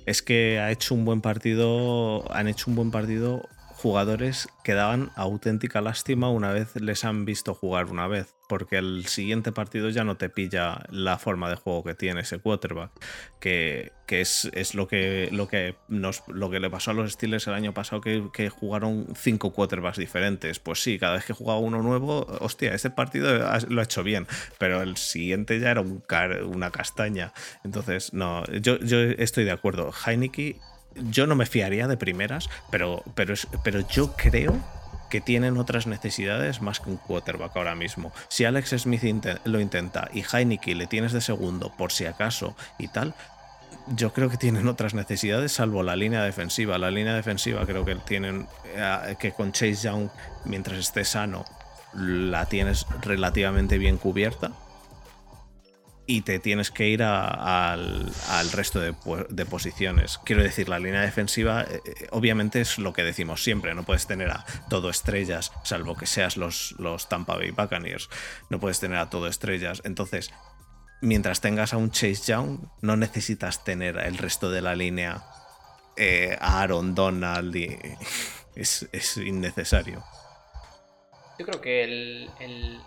S1: es que ha hecho un buen partido, han hecho un buen partido jugadores que daban auténtica lástima una vez les han visto jugar una vez, porque el siguiente partido ya no te pilla la forma de juego que tiene ese quarterback, que, es, es, lo, que, lo, que nos, lo que le pasó a los Steelers el año pasado, que, que, jugaron cinco quarterbacks diferentes. Pues sí, cada vez que jugaba uno nuevo, hostia, este partido lo ha hecho bien, pero el siguiente ya era un una castaña. Entonces, no, yo, yo estoy de acuerdo. Heineke yo no me fiaría de primeras, pero, pero, pero yo creo que tienen otras necesidades más que un quarterback ahora mismo. Si Alex Smith lo intenta y Heineke le tienes de segundo por si acaso y tal, yo creo que tienen otras necesidades salvo la línea defensiva. La línea defensiva creo que tienen eh, que con Chase Young, mientras esté sano, la tienes relativamente bien cubierta y te tienes que ir al, resto de, posiciones. Quiero decir, la línea defensiva eh, eh, obviamente es lo que decimos siempre, no puedes tener a todo estrellas, salvo que seas los, los Tampa Bay Buccaneers, no puedes tener a todo estrellas. Entonces, mientras tengas a un Chase Young, no necesitas tener el resto de la línea eh, a Aaron Donald y es, innecesario.
S3: Yo creo que el, el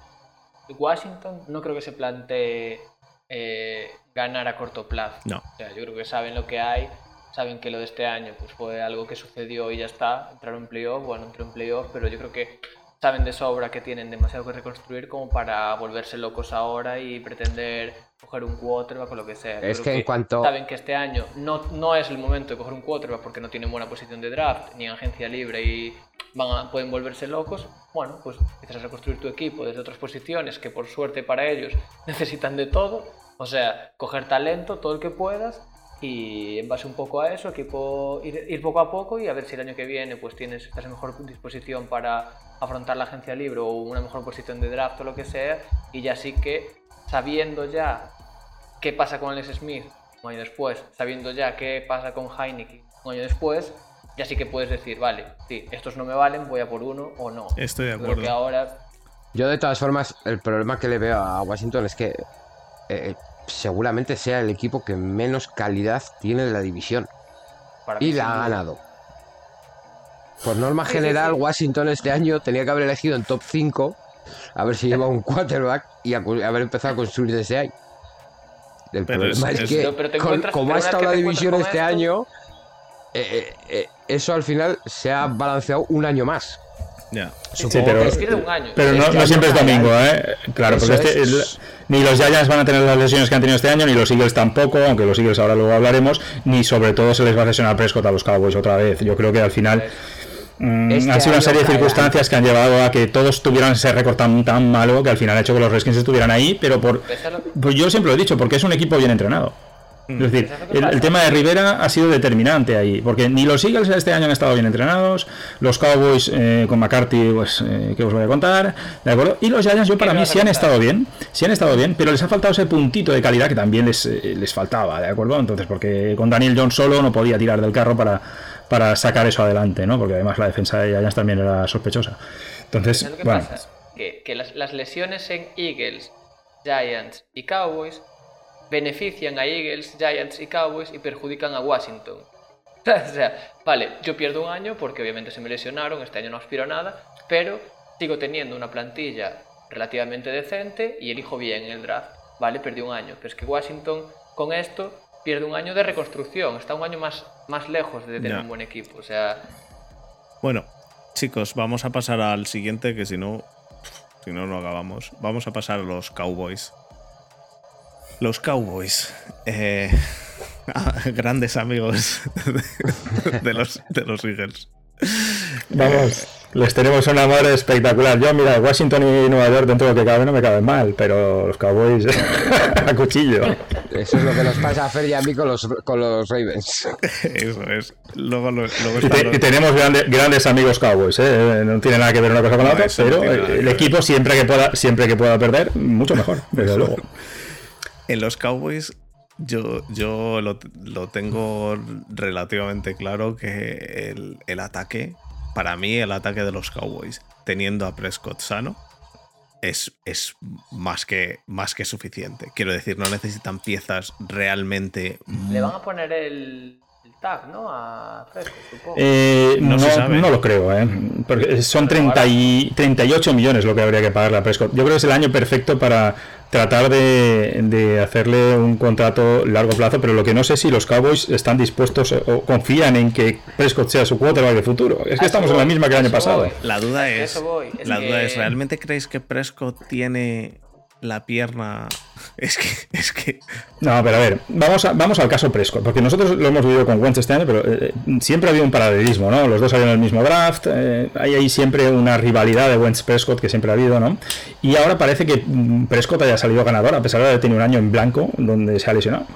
S3: Washington no creo que se plantee eh, ganar a corto plazo.
S1: No.
S3: yo creo que saben lo que hay, saben que lo de este año pues fue algo que sucedió y ya está, entraron en playoff, bueno, entró en playoff, pero yo creo que saben de sobra que tienen demasiado que reconstruir como para volverse locos ahora y pretender coger un quarterback o lo que sea.
S4: Es que en cuanto...
S3: Saben que este año no, no es el momento de coger un quarterback porque no tienen buena posición de draft ni agencia libre y van pueden volverse locos. Bueno, pues empiezas a reconstruir tu equipo desde otras posiciones que por suerte para ellos necesitan de todo. O sea, coger talento, todo el que puedas y en base un poco a eso, equipo ir, ir, poco a poco y a ver si el año que viene pues tienes estás en mejor disposición para afrontar la agencia libre o una mejor posición de draft o lo que sea y ya sí que sabiendo ya qué pasa con Alex Smith un año después, sabiendo ya qué pasa con Heineken un año después, ya sí que puedes decir, vale, sí, estos no me valen, voy a por uno o no.
S1: Estoy de acuerdo.
S3: que ahora...
S4: Yo de todas formas, el problema que le veo a Washington es que eh, seguramente sea el equipo que menos calidad tiene de la división. y la ha ganado. Por norma general, Washington este año tenía que haber elegido en top 5 a ver si lleva un quarterback y haber empezado a construir desde ahí. El problema es, que, como ha estado la división este año, eh, eh, eso al final se ha balanceado un año más.
S1: Ya.
S2: Sí, pero, pero no, siempre es domingo, ¿eh? Claro, porque este, ni los Giants van a tener las lesiones que han tenido este año, ni los Eagles tampoco, aunque los Eagles ahora luego hablaremos, ni sobre todo se les va a lesionar Prescott a los Cowboys otra vez. Yo creo que al final este han sido una serie de circunstancias que han llevado a que todos tuvieran ese récord tan, tan malo que al final ha hecho que los Redskins estuvieran ahí, pero por pues yo siempre lo he dicho, porque es un equipo bien entrenado. Es decir, el, tema de Rivera ha sido determinante ahí, porque ni los Eagles este año han estado bien entrenados, los Cowboys eh, con McCarthy, pues, eh, que os voy a contar, ¿de acuerdo? Y los Giants, yo para mí sí han estado bien, sí han estado bien, pero les ha faltado ese puntito de calidad que también les, eh, les faltaba, ¿de acuerdo? Entonces, porque con Daniel Jones solo no podía tirar del carro para, para sacar eso adelante, ¿no? Porque además la defensa de Giants también era sospechosa. Entonces, bueno.
S3: Que, que las, las lesiones en Eagles, Giants y Cowboys benefician a Eagles, Giants y Cowboys y perjudican a Washington. o sea, vale, yo pierdo un año porque obviamente se me lesionaron, este año no aspiro a nada, pero sigo teniendo una plantilla relativamente decente y elijo bien el draft. Vale, perdí un año, pero es que Washington con esto pierde un año de reconstrucción, está un año más, más lejos de tener un buen equipo. O sea.
S1: Bueno, chicos, vamos a pasar al siguiente, que si no, si no, no acabamos. Vamos a pasar a los Cowboys. Los Cowboys, eh, grandes amigos de, los, de los Eagles.
S2: Vamos, les tenemos un amor espectacular. Yo, mira, Washington y Nueva York, dentro de lo que cabe, no me caben mal, pero los Cowboys a cuchillo.
S4: Eso es lo que nos pasa a Fer y a mí con los, con los Ravens.
S1: Eso es. Luego, luego
S2: y, tenemos grandes amigos Cowboys, ¿eh? no tiene nada que ver una cosa con la otra, pero el equipo siempre que pueda, siempre que pueda perder, mucho mejor, desde luego.
S1: En los Cowboys yo, yo lo, tengo relativamente claro que el, ataque, para mí el ataque de los Cowboys, teniendo a Prescott sano, es, es más, que, más que suficiente. Quiero decir, no necesitan piezas realmente...
S3: Le van a poner el, ¿no? A Prescott, supongo.
S2: Eh, no,
S1: No
S2: lo creo, ¿eh? Porque son 30 y 38 millones lo que habría que pagarle a Prescott. Yo creo que es el año perfecto para tratar de, de hacerle un contrato a largo plazo, pero lo que no sé si los Cowboys están dispuestos o confían en que Prescott sea su quarterback de futuro. Es que estamos en la misma que el año pasado.
S3: voy.
S1: La duda es.
S3: es
S1: la duda es, ¿realmente creéis que Prescott tiene la pierna? Es que. Es que.
S2: No, pero a ver, vamos, a- vamos al caso Prescott, porque nosotros lo hemos vivido con Wentz este año, pero eh, siempre ha habido un paralelismo, ¿no? Los dos en el mismo draft, eh, hay ahí siempre una rivalidad de Wentz-Prescott que siempre ha habido, ¿no? Y ahora parece que mm, Prescott haya salido ganador, a pesar de haber tenido un año en blanco donde se ha lesionado.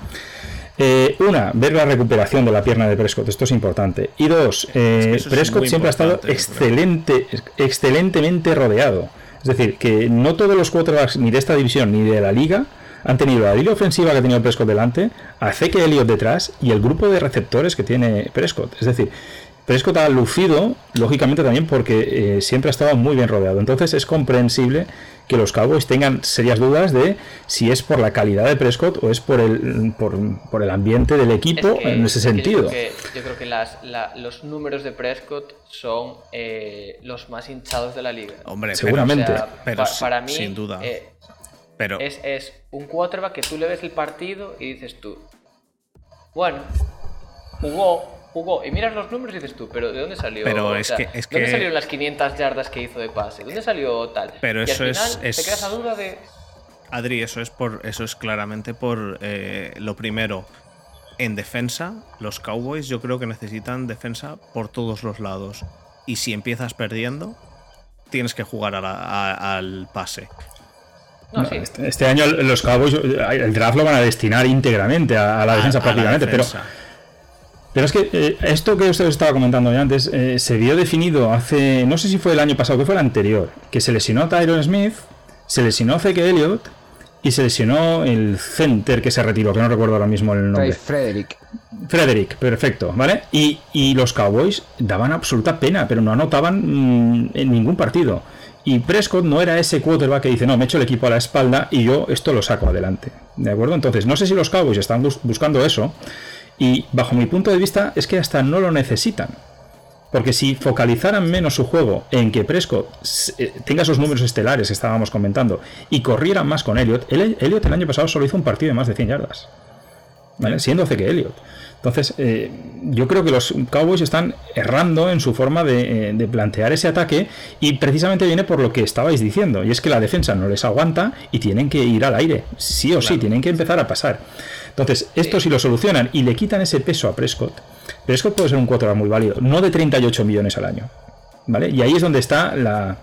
S2: Eh, una, ver la recuperación de la pierna de Prescott, esto es importante. Y dos, eh,
S1: Es que
S2: Prescott siempre ha estado excelente, excelentemente rodeado. Es decir, que no todos los quarterbacks ni de esta división ni de la liga han tenido la línea ofensiva que ha tenido Prescott delante, a Zeke Elliott detrás y el grupo de receptores que tiene Prescott. Es decir, Prescott ha lucido, lógicamente también porque eh, siempre ha estado muy bien rodeado. Entonces es comprensible que los Cowboys tengan serias dudas de si es por la calidad de Prescott o es por el, por, por el ambiente del equipo
S3: Es que-
S2: en ese
S3: es que
S2: sentido.
S3: Yo creo que, yo creo que las, la- los números de Prescott son eh, los más hinchados de la liga.
S1: Hombre, pero-
S2: Seguramente.
S3: O sea,
S1: pero
S3: pa- para mí
S1: sin duda.
S3: eh,
S1: Pero.
S3: es, es un quarterback que tú le ves el partido y dices tú, bueno, jugó, jugó. Y miras los números y dices tú, pero ¿de dónde salió?
S1: Pero es
S3: sea,
S1: que- es
S3: ¿Dónde
S1: que-
S3: salieron las 500 yardas que hizo de pase? ¿Dónde salió tal?
S1: Pero
S3: y
S1: eso
S3: al
S1: es-
S3: final
S1: es-
S3: te queda esa duda de...
S1: Adri, eso es por. Eso es claramente por eh, lo primero. En defensa, los Cowboys yo creo que necesitan defensa por todos los lados. Y si empiezas perdiendo, tienes que jugar a la- a- al pase.
S3: No,
S2: No,
S3: sí.
S2: este, este año los Cowboys el draft lo van a destinar íntegramente a, a la defensa
S1: A- a la
S2: prácticamente, pero. Pero es que eh, esto que usted estaba comentando ya antes eh, se vio definido hace, no sé si fue el año pasado, que fue el anterior, que se lesionó a Tyron Smith, se lesionó a Zeke Elliott y se lesionó el center que se retiró, que no recuerdo ahora mismo el nombre.
S4: Frederick.
S2: Frederick, perfecto, ¿vale? Y, y los Cowboys daban absoluta pena, pero no anotaban mm, en ningún partido. Y Prescott no era ese quarterback que dice, no, me echo el equipo a la espalda y yo esto lo saco adelante. ¿De acuerdo? Entonces, no sé si los Cowboys están bus- buscando eso. Y bajo mi punto de vista es que hasta no lo necesitan. Porque si focalizaran menos su juego en que Prescott eh, tenga esos números estelares que estábamos comentando y corrieran más con Elliott, el, Elliott el año pasado solo hizo un partido de más de 100 yardas. ¿vale? Siendo que Elliott. Entonces, eh, yo creo que los Cowboys están errando en su forma de, eh, de plantear ese ataque y precisamente viene por lo que estabais diciendo, y es que la defensa no les aguanta y tienen que ir al aire, sí o sí, tienen que empezar a pasar. Entonces, esto si lo solucionan y le quitan ese peso a Prescott, Prescott puede ser un quarterback muy válido, no de 38 millones al año. ¿Vale? Y ahí es donde está la,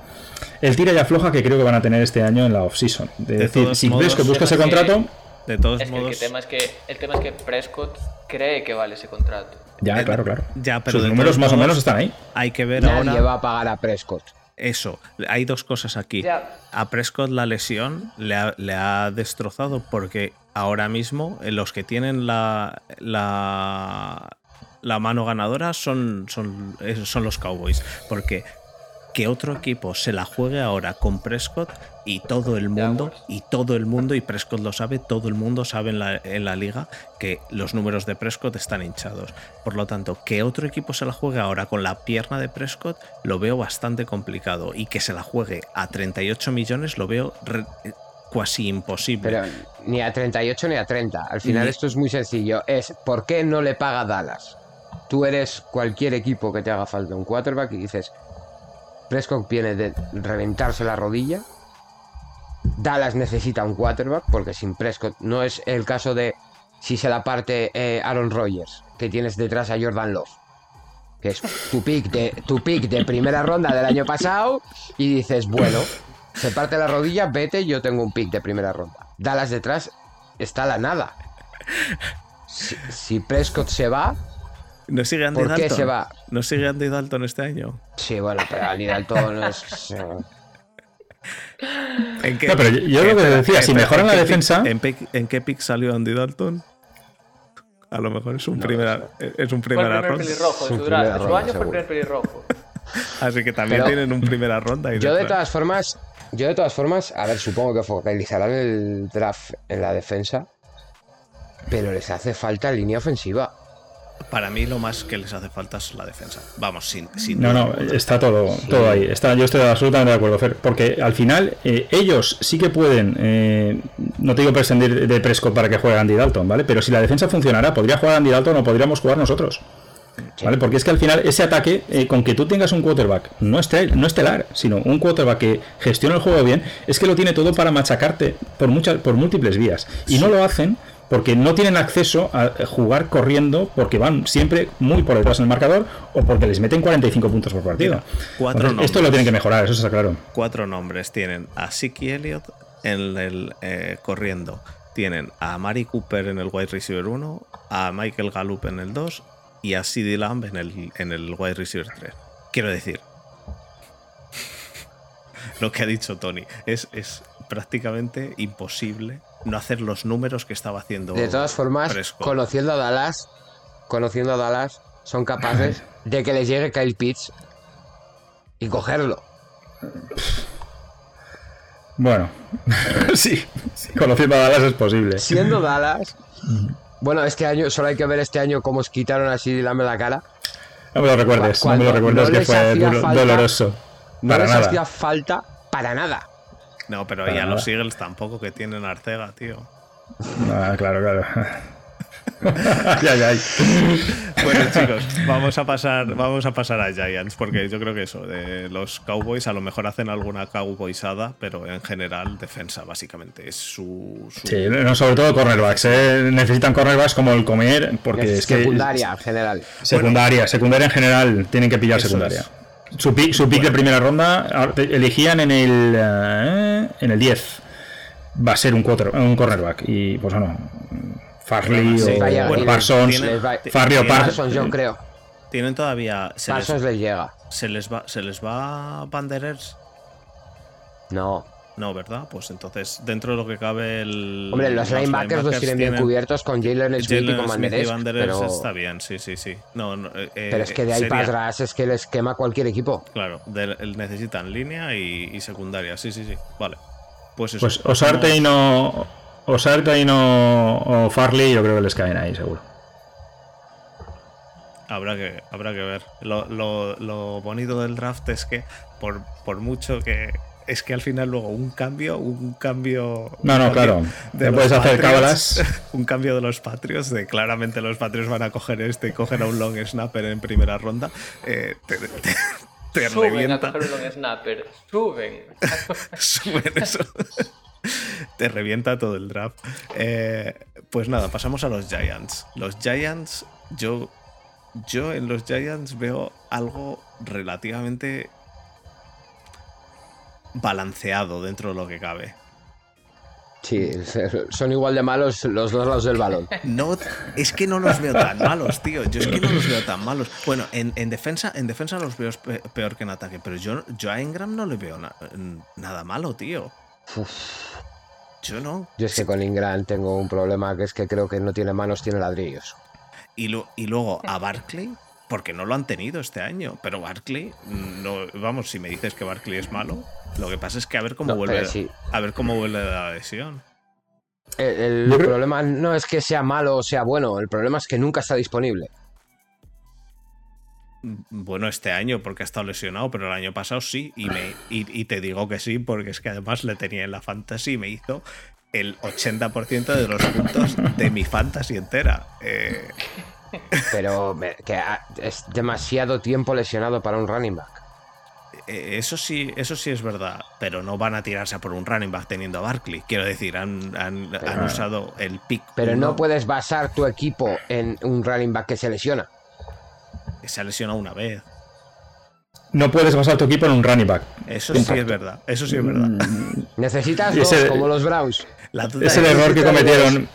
S2: el tira y afloja que creo que van a tener este año en la offseason. De
S1: De
S2: decir, si
S1: modos,
S2: Prescott busca ese
S3: que-
S2: contrato,
S1: De todos
S3: Es que el,
S1: modos.
S3: que tema es que el tema es que Prescott cree que vale ese contrato.
S2: ya, claro, claro.
S1: Ya, pero
S2: Sus números más o menos están ahí.
S1: Hay que ver
S4: Nadie
S1: ahora.
S4: va a pagar a Prescott.
S1: Eso, hay dos cosas aquí.
S3: Ya.
S1: A Prescott la lesión le ha, le ha destrozado porque ahora mismo eh, los que tienen la, la, la mano ganadora son, son, eh, son los Cowboys. Porque que otro equipo se la juegue ahora con Prescott y todo el mundo, y todo el mundo, y Prescott lo sabe, todo el mundo sabe en la, en la liga que los números de Prescott están hinchados. Por lo tanto, que otro equipo se la juegue ahora con la pierna de Prescott lo veo bastante complicado. Y que se la juegue a 38 millones lo veo casi imposible.
S4: Pero ni a 38 ni a 30. Al final
S1: Ni-
S4: esto es muy sencillo. Es ¿por qué no le paga Dallas? Tú eres cualquier equipo que te haga falta un quarterback y dices, Prescott viene de reventarse la rodilla. Dallas necesita un quarterback porque sin Prescott no es el caso de si se la parte eh, Aaron Rodgers, que tienes detrás a Jordan Love. Que es tu pick de tu pick de primera ronda del año pasado y dices, bueno, se parte la rodilla, vete, yo tengo un pick de primera ronda. Dallas detrás está la nada. Si, si Prescott se va,
S1: ¿No sigue Andy
S4: ¿por qué
S1: Dalton?
S4: se va?
S1: ¿No sigue Andy Dalton este año?
S4: sí, bueno, pero Andy Dalton es... eh,
S1: ¿En qué,
S2: No, pero yo- yo lo que decía, si mejoran
S1: ¿en
S2: la
S1: qué
S2: defensa-
S1: ¿en, pick- en qué pick salió Andy Dalton? A lo mejor es un primera, es un
S3: Fue el
S1: primera
S3: primer
S1: ronda.
S3: pelirrojo de
S4: Su.
S3: De año fue el primer pelirrojo.
S1: Así que también
S4: Pero-
S1: tienen un primera ronda. Y
S4: Yo de todas formas, yo de todas formas, a ver, supongo que focalizarán el draft en la defensa, pero les hace falta línea ofensiva.
S1: Para mí lo más que les hace falta es la defensa. Vamos, sin, sin
S2: No, no, está todo, todo ahí. Está, yo estoy absolutamente de acuerdo, Fer. Porque al final eh, ellos sí que pueden, eh, no te digo prescindir de Prescott para que juegue Andy Dalton, ¿vale? Pero si la defensa funcionara, podría jugar Andy Dalton o podríamos jugar nosotros. ¿Vale? Porque es que al final ese ataque, eh, con que tú tengas un quarterback no, estel- no estelar, sino un quarterback que gestiona el juego bien, es que lo tiene todo para machacarte por, muchas, por múltiples vías. Y no lo hacen porque no tienen acceso a jugar corriendo porque van siempre muy por detrás en el marcador o porque les meten 45 puntos por partido.
S1: cuatro
S2: Entonces, esto lo tienen que mejorar, eso está claro.
S1: Cuatro nombres. Tienen a Siki Elliott en el eh, corriendo. Tienen a Mari Cooper en el wide receiver 1, a Michael Gallup en el 2 y a CD Lamb en el, en el wide receiver 3. Quiero decir, lo que ha dicho Tony, es, es prácticamente imposible no hacer los números que estaba haciendo.
S4: De todas formas, conociendo a Dallas, conociendo a Dallas, son capaces de que les llegue Kyle Pitts y cogerlo.
S2: Bueno, sí, sí, conociendo a Dallas es posible.
S4: Siendo Dallas, bueno, este año, solo hay que ver este año cómo os quitaron así la la cara.
S2: No me lo recuerdes, no me lo recuerdes
S4: no
S2: que
S4: les
S2: fue
S4: falta-
S2: doloroso.
S4: No
S2: Para
S4: les
S2: nada.
S4: hacía falta para nada.
S1: No, pero ya
S2: nada.
S1: los Eagles tampoco que tienen Arcega, tío.
S2: Ah, claro, claro. ay, ay, ay.
S1: Bueno, chicos, vamos a pasar, vamos a pasar a Giants, porque yo creo que eso, de los Cowboys a lo mejor hacen alguna cowboysada, pero en general defensa, básicamente. Es su. su-
S2: Sí, no, sobre todo cornerbacks. ¿eh? Necesitan cornerbacks como el comer, porque es que.
S4: secundaria en general.
S2: Secundaria, secundaria en general, tienen que pillar secundaria.
S1: es.
S2: Su pick, su pick de primera ronda elegían en el eh, en el 10. Va a ser un, quarter, un cornerback. Y pues bueno, Farley
S1: Sí,
S2: o,
S4: vaya,
S2: o Parsons.
S1: tiene-
S4: Les va-
S2: Farley o Parsons.
S4: Parsons, yo creo.
S1: Tienen todavía. Se les,
S4: Parsons les llega.
S1: se les va, ¿Se les va Banderers?
S4: No.
S1: No, ¿verdad? Pues entonces, dentro de lo que cabe, el.
S4: Hombre, los linebackers los tienen bien cubiertos con Jalen Smith y
S1: Jalen
S4: con
S1: Smith y
S4: Banderes.
S1: Banderers
S4: Pero,
S1: está bien, sí, sí, sí. No, no, eh,
S4: pero es que de ahí
S1: sería-
S4: para atrás es que les quema cualquier equipo.
S1: Claro, de- necesitan línea y, y secundaria, sí, sí, sí. Vale. Pues eso.
S2: Pues Osarte y no. Osarte y no. O Farley, yo creo que les caen ahí, seguro.
S1: Habrá que, habrá que ver. Lo, lo- lo bonito del draft es que, por, por mucho que. Es que al final, luego, un cambio, un cambio.
S2: No,
S1: un
S2: no,
S1: cambio
S2: claro.
S1: de
S2: puedes hacer cábalas.
S1: Un cambio de los Patriots, de claramente los Patriots van a coger este y cogen a un long snapper en primera ronda. eh, te, te- te
S3: Suben a
S1: revienta.
S3: coger un long snapper. Suben.
S1: Suben eso. Te revienta todo el draft. Eh, pues nada, pasamos a los Giants. Los Giants, yo, yo en los Giants veo algo relativamente balanceado dentro de lo que cabe.
S4: Sí, son igual de malos los dos lados del balón.
S1: No, es que no los veo tan malos, tío. Yo es que no los veo tan malos. Bueno, en, en defensa, en defensa los veo pe- peor que en ataque, pero yo, yo a Ingram no le veo na- nada malo, tío. Yo no.
S4: Yo es que con Ingram tengo un problema que es que creo que no tiene manos, tiene ladrillos.
S1: Y, lo- y luego a Barkley, porque no lo han tenido este año, pero Barkley, no, vamos, si me dices que Barkley es malo, lo que pasa es que a ver cómo
S4: No,
S1: vuelve,
S4: sí.
S1: a ver cómo vuelve la lesión.
S4: El, problema no es que sea malo o sea bueno, el problema es que nunca está disponible.
S1: Bueno, este año porque ha estado lesionado, pero el año pasado sí, y, me, y, y te digo que sí, porque es que además le tenía en la fantasy y me hizo el 80% de los puntos de mi fantasy entera. Eh,
S4: Pero me- que ha- es demasiado tiempo lesionado para un running back.
S1: Eh, Eso sí, eso sí es verdad, pero no van a tirarse a por un running back teniendo a Barkley. Quiero decir, han, han- han usado el pick.
S4: Pero no puedes basar tu equipo en un running back que se lesiona.
S1: que Se ha lesionado una vez.
S2: No puedes basar tu equipo en un running back.
S1: Eso sí es verdad. Eso sí es verdad.
S4: Necesitas
S2: Y
S4: dos,
S2: ese-
S4: como los Browns.
S1: La duda
S2: Es el error que cometieron.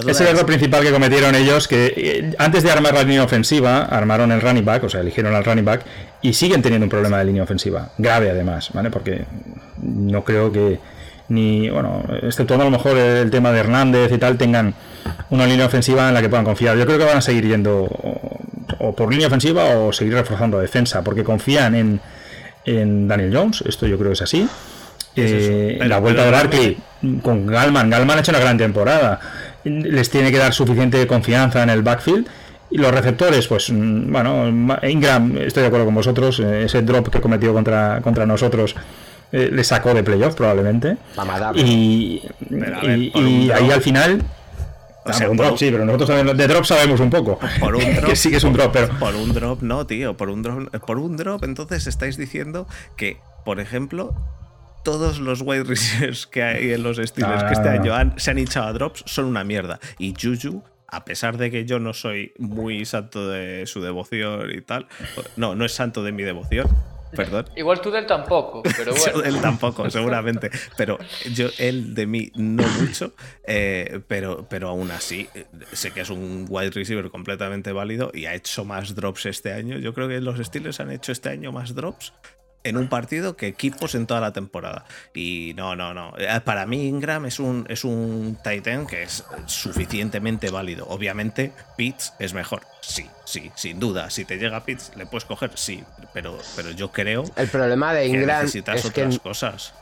S1: Duda
S2: Es el
S1: es-
S2: error principal que cometieron ellos, que eh, antes de armar la línea ofensiva, armaron el running back, o sea, eligieron al running back, y siguen teniendo un problema de línea ofensiva, grave además, ¿vale? Porque no creo que ni, bueno, exceptuando a lo mejor el tema de Hernández y tal, tengan una línea ofensiva en la que puedan confiar. Yo creo que van a seguir yendo o, o por línea ofensiva o seguir reforzando defensa, porque confían en, en Daniel Jones, esto yo creo que es así. Eh,
S1: Pero-
S2: la vuelta
S1: pero
S2: de Barkley con Galman. Galman ha hecho una gran temporada. Les tiene que dar suficiente confianza en el backfield Y los receptores, pues mm, bueno, Ingram, estoy de acuerdo con vosotros, eh, ese drop que cometió contra, contra nosotros eh, le sacó de playoff probablemente. Y, y, ahí al final o sea, un drop, sí, pero nosotros sabemos, de drop sabemos un poco.
S1: Por un drop.
S2: que sí que es un drop, pero.
S1: Por un drop, no, tío. Por un drop, por un drop, entonces estáis diciendo que, por ejemplo, todos los wide receivers que hay en los Steelers que este año se han hinchado a drops son una mierda. Y Juju, a pesar de que yo no soy muy santo de su devoción y tal, no, no es santo de mi devoción, Perdón.
S3: Igual tú del tampoco, pero bueno.
S1: él tampoco, seguramente. Pero yo, él de mí no mucho, eh, pero, pero aún así sé que es un wide receiver completamente válido y ha hecho más drops este año. Yo creo que los Steelers han hecho este año más drops en un partido que equipos en toda la temporada. Y no, no, no. Eh, para mí Ingram es un, es un Titan que es suficientemente válido. Obviamente, Pitts es mejor. Sí, sí, sin duda. Si te llega Pitts, le puedes coger, sí. Pero, pero yo creo
S4: El problema de Ingram
S1: que necesitas
S4: es
S1: otras cosas.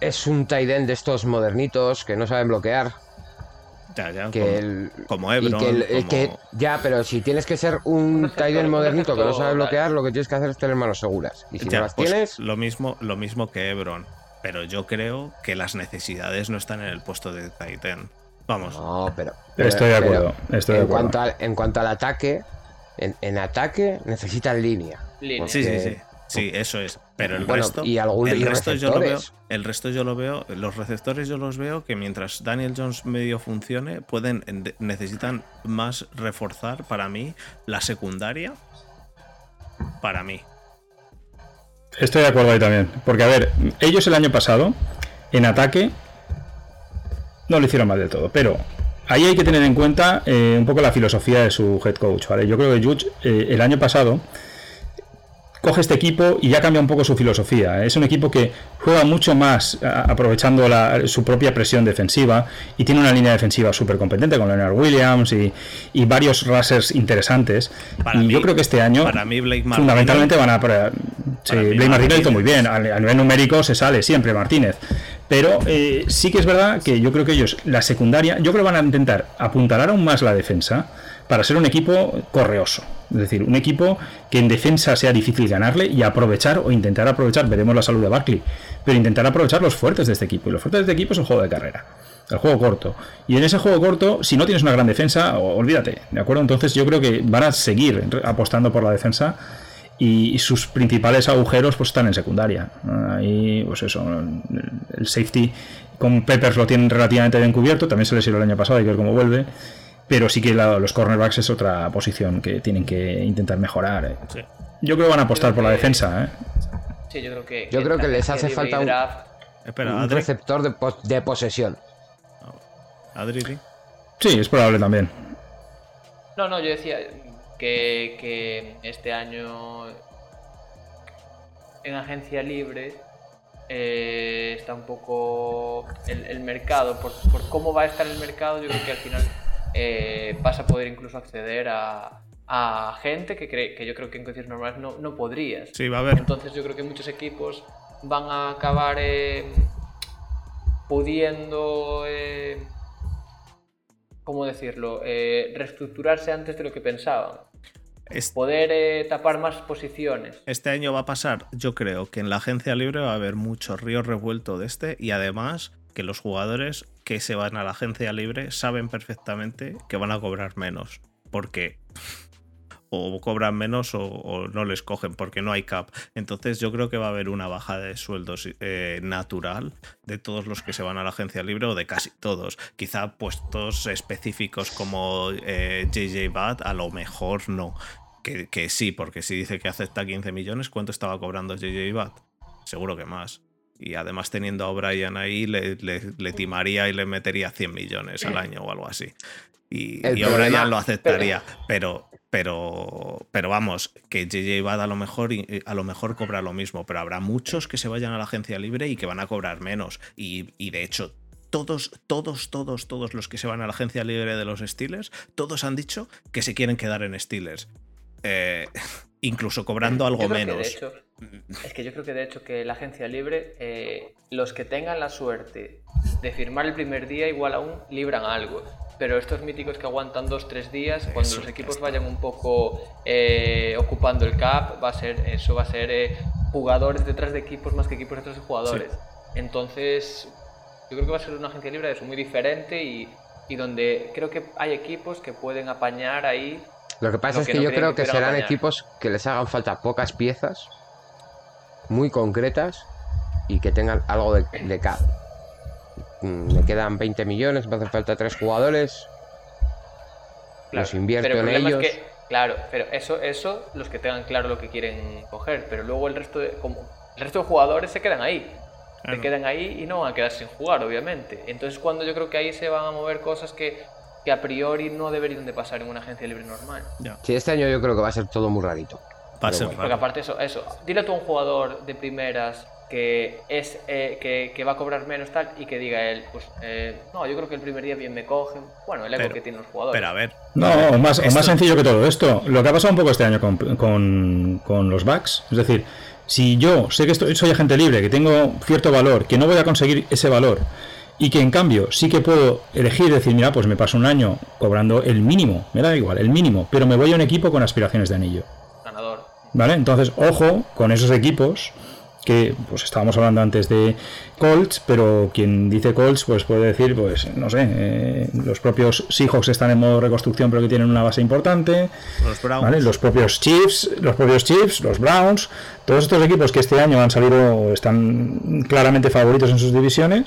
S4: Es un Titan de estos modernitos que no saben bloquear
S1: como, Ebron.
S4: ya, pero si tienes que ser un Tiden modernito que no sabe bloquear, lo que tienes que hacer es tener manos seguras. Y si no las pues tienes.
S1: Lo mismo, lo mismo que Ebron. Pero yo creo que las necesidades no están en el puesto de Titan. Vamos.
S4: No, pero.
S2: estoy de acuerdo. estoy
S4: en,
S2: de acuerdo.
S4: Cuanto en cuanto al ataque, en, ataque necesitan línea.
S1: Sí, sí, sí. Sí, eso es. Pero el resto. Y el resto yo lo veo. El resto yo lo veo. Los receptores yo los veo que mientras Daniel Jones medio funcione, pueden. necesitan más reforzar para mí la secundaria. Para mí.
S2: Estoy de acuerdo ahí también. Porque, a ver, ellos el año pasado, en ataque, no lo hicieron mal de todo. Pero ahí hay que tener en cuenta eh, un poco la filosofía de su head coach. ¿vale? Yo creo que Judge eh, el año pasado coge este equipo y ya cambia un poco su filosofía. Es un equipo que juega mucho más aprovechando su propia presión defensiva y tiene una línea defensiva súper competente con Leonard Williams y, varios rushers interesantes. y yo creo que este año
S1: para mí Blake
S2: fundamentalmente van a... Sí, Blake Martínez hizo muy bien. A, nivel numérico se sale siempre Martínez. Pero eh, sí que es verdad que yo creo que ellos, la secundaria, yo creo que van a intentar apuntalar aún más la defensa para ser un equipo correoso. Es decir, un equipo que en defensa sea difícil ganarle y aprovechar o intentar aprovechar, veremos la salud de Barkley, pero intentar aprovechar los fuertes de este equipo. Y los fuertes de este equipo es el juego de carrera, el juego corto. Y en ese juego corto, si no tienes una gran defensa, olvídate, ¿de acuerdo? Entonces yo creo que van a seguir apostando por la defensa y sus principales agujeros pues están en secundaria. Ahí, pues eso, el safety con Peppers lo tienen relativamente bien cubierto, también se les hizo el año pasado, hay que ver cómo vuelve pero sí que los cornerbacks es otra posición que tienen que intentar mejorar. ¿eh? Yo creo que van a apostar por la defensa. ¿eh?
S3: Sí, yo creo que,
S4: yo creo que les hace falta un, receptor de, posesión.
S1: Adri,
S2: sí. es probable también.
S3: No, no, yo decía que, este año en agencia libre eh, está un poco el, mercado, por, por, cómo va a estar el mercado, yo creo que al final eh, vas a poder incluso acceder a, gente que, cree, que yo creo que en condiciones normales no, no, podrías.
S1: Sí, va a haber.
S3: Entonces yo creo que muchos equipos van a acabar eh, pudiendo, eh, ¿cómo decirlo?, reestructurarse antes de lo que pensaban. poder tapar más posiciones.
S1: Este año va a pasar, yo creo que en la agencia libre va a haber mucho río revuelto de este y además que los jugadores que se van a la agencia libre saben perfectamente que van a cobrar menos. Porque o cobran menos o, no les cogen porque no hay cap. Entonces yo creo que va a haber una bajada de sueldos eh, natural de todos los que se van a la agencia libre o de casi todos. Quizá puestos específicos como JJ eh, Bad a lo mejor no. Que, que, sí, porque si dice que acepta 15 millones, ¿cuánto estaba cobrando JJ Bad? Seguro que más y además teniendo a O'Brien ahí le, timaría y le metería 100 millones al año o algo así. Y, O'Brien lo aceptaría, pero, pero, pero vamos, que JJ Bad a lo, mejor, a lo mejor cobra lo mismo, pero habrá muchos que se vayan a la agencia libre y que van a cobrar menos. Y, y de hecho, todos, todos, todos, todos los que se van a la agencia libre de los Steelers, todos han dicho que se quieren quedar en Steelers. Eh, incluso cobrando algo menos.
S3: es que yo creo que de hecho que la agencia libre, eh, los que tengan la suerte de firmar el primer día, igual aún libran algo. pero estos míticos que aguantan dos, tres días, cuando los equipos vayan un poco eh, ocupando el cap, va a ser eso, va a ser eh, jugadores detrás de equipos más que equipos detrás de jugadores. Entonces, yo creo que va a ser una agencia libre de eso muy diferente y, y donde creo que hay equipos que pueden apañar ahí.
S4: Lo que pasa es que, yo creo que, serán equipos que les hagan falta pocas piezas, muy concretas y que tengan algo de, de cap. Mm, me quedan 20 millones, me hacen falta tres jugadores. los invierto en ellos.
S3: claro, pero eso, eso, los que tengan claro lo que quieren coger, pero luego el resto de, como, el resto de jugadores se quedan ahí. Se quedan ahí y no van a quedar sin jugar, obviamente. Entonces, cuando yo creo que ahí se van a mover cosas que, que a priori no deberían de pasar en una agencia libre normal.
S4: Sí, este año yo creo que va a ser todo muy rarito.
S1: Va a ser
S3: Porque aparte eso, eso, dile tú a un jugador de primeras que es eh, que, va a cobrar menos tal y que diga él, pues eh, no, yo creo que el primer día bien me cogen. Bueno, el ego que tienen los jugadores.
S1: Pero a ver.
S2: No, más, más sencillo que todo esto. Lo que ha pasado un poco este año con, con, los backs, es decir, si yo sé que estoy, soy agente libre, que tengo cierto valor, que no voy a conseguir ese valor y que en cambio sí que puedo elegir decir, mira, pues me paso un año cobrando el mínimo, me da igual, el mínimo, pero me voy a un equipo con aspiraciones de anillo.
S3: Ganador.
S2: ¿Vale? Entonces, ojo con esos equipos que pues estábamos hablando antes de Colts, pero quien dice Colts pues puede decir, pues no sé, eh, los propios Seahawks están en modo reconstrucción pero que tienen una base importante,
S1: los, Browns.
S2: los propios Chiefs, los propios Chiefs, los Browns, todos estos equipos que este año han salido, están claramente favoritos en sus divisiones,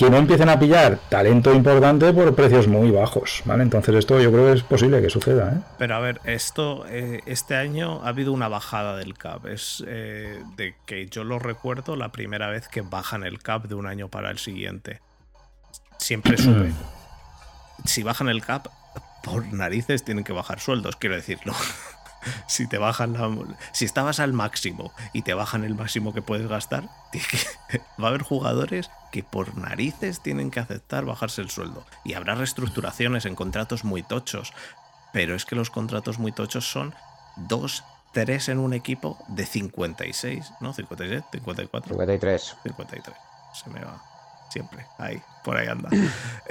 S2: que no empiecen a pillar talento importante por precios muy bajos, ¿vale? Entonces esto yo creo que es posible que suceda, ¿eh?
S1: Pero a ver, esto, eh, este año ha habido una bajada del CAP, es eh, de que yo lo recuerdo la primera vez que bajan el CAP de un año para el siguiente. Siempre sube. si bajan el CAP, por narices tienen que bajar sueldos, quiero decirlo. si te bajan la, si estabas al máximo y te bajan el máximo que puedes gastar, va a haber jugadores que por narices tienen que aceptar bajarse el sueldo. Y habrá reestructuraciones en contratos muy tochos. Pero es que los contratos muy tochos son dos, tres en un equipo de 56, ¿no? 56, 54.
S4: 53.
S1: 53. Se me va siempre, ahí, por ahí anda.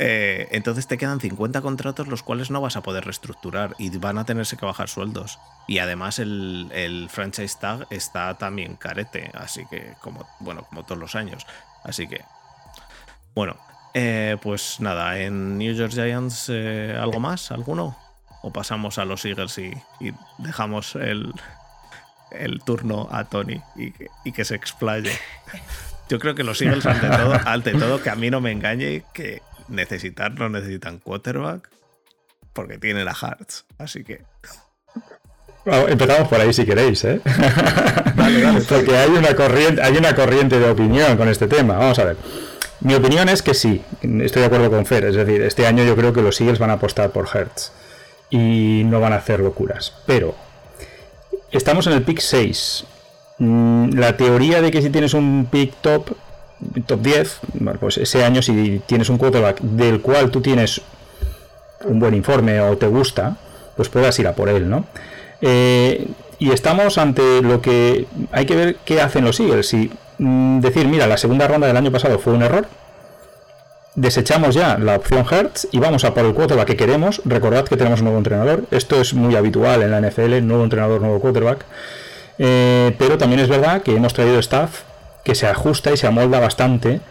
S1: Eh, entonces te quedan 50 contratos los cuales no vas a poder reestructurar y van a tenerse que bajar sueldos. Y además el, franchise tag está también carete, así que como, bueno, como todos los años. Así que, bueno, eh, pues nada, en New York Giants, eh, ¿algo más? ¿Alguno? ¿O pasamos a los Eagles y, dejamos el, el turno a Tony y y que se explaye? Yo creo que los Eagles, ante todo, ante todo, que a mí no me engañe, que necesitar no necesitan quarterback porque tienen a Hearts. Así que.
S2: empezamos por ahí si queréis, ¿eh? porque hay una, corriente, hay una corriente de opinión con este tema. Vamos a ver. Mi opinión es que sí, estoy de acuerdo con Fer. Es decir, este año yo creo que los Eagles van a apostar por Hertz y no van a hacer locuras. Pero estamos en el pick 6 Mm, la teoría de que si tienes un pick top, top 10, pues ese año si tienes un quarterback del cual tú tienes un buen informe o te gusta, pues puedas ir a por él, ¿no? Eh, y estamos ante lo que hay que ver qué hacen los Eagles. Si mm, decir, mira, la segunda ronda del año pasado fue un error, desechamos ya la opción Hertz y vamos a por el quarterback que queremos. Recordad que tenemos un nuevo entrenador. Esto es muy habitual en la NFL, nuevo entrenador, nuevo quarterback. Eh, pero también es verdad que hemos traído staff que se ajusta y se amolda bastante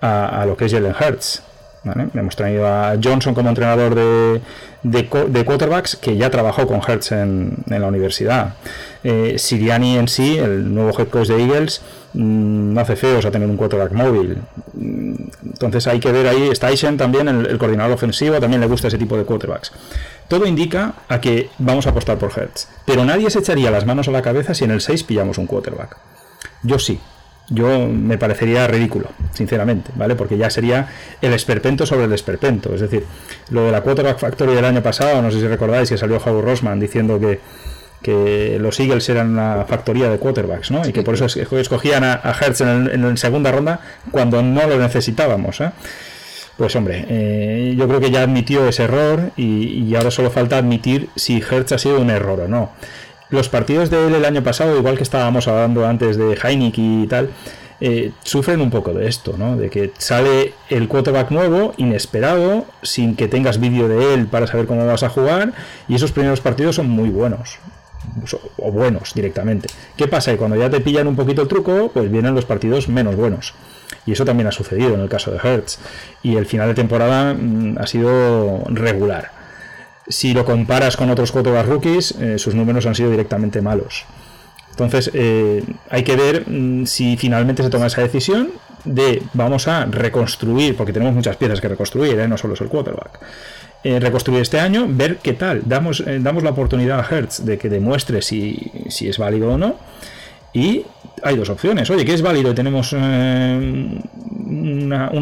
S2: a, lo que es Jalen Hurts. Hemos traído a Johnson como entrenador de, de, quarterbacks que ya trabajó con Hertz en, la universidad. Eh, Siriani en sí, el nuevo head coach de Eagles, no hace feos a tener un quarterback móvil. Mm, entonces hay que ver ahí, Tyson también, el, el, coordinador ofensivo, también le gusta ese tipo de quarterbacks. Todo indica a que vamos a apostar por Hertz. Pero nadie se echaría las manos a la cabeza si en el 6 pillamos un quarterback. Yo sí. Yo me parecería ridículo, sinceramente, ¿vale? Porque ya sería el esperpento sobre el esperpento. Es decir, lo de la Quarterback Factory del año pasado, no sé si recordáis que salió Howard Rosman diciendo que, que los Eagles eran una factoría de quarterbacks, ¿no? Y que por eso escogían a, Hertz en, la segunda ronda cuando no lo necesitábamos, ¿eh? Pues hombre, eh, yo creo que ya admitió ese error y, ahora solo falta admitir si Hertz ha sido un error o no. Los partidos de él el año pasado, igual que estábamos hablando antes de Heineck y tal, eh, sufren un poco de esto, ¿no? De que sale el quarterback nuevo, inesperado, sin que tengas vídeo de él para saber cómo vas a jugar, y esos primeros partidos son muy buenos o buenos directamente. ¿Qué pasa? Que cuando ya te pillan un poquito el truco, pues vienen los partidos menos buenos. Y eso también ha sucedido en el caso de Hertz. Y el final de temporada mm, ha sido regular. Si lo comparas con otros quarterback rookies, eh, sus números han sido directamente malos. Entonces, eh, hay que ver mm, si finalmente se toma esa decisión de vamos a reconstruir, porque tenemos muchas piezas que reconstruir, ¿eh? no solo es el quarterback. Reconstruir este año, ver qué tal. Damos, damos la oportunidad a Hertz de que demuestre si, si es válido o no. Y hay dos opciones. Oye, ¿qué es válido? Tenemos un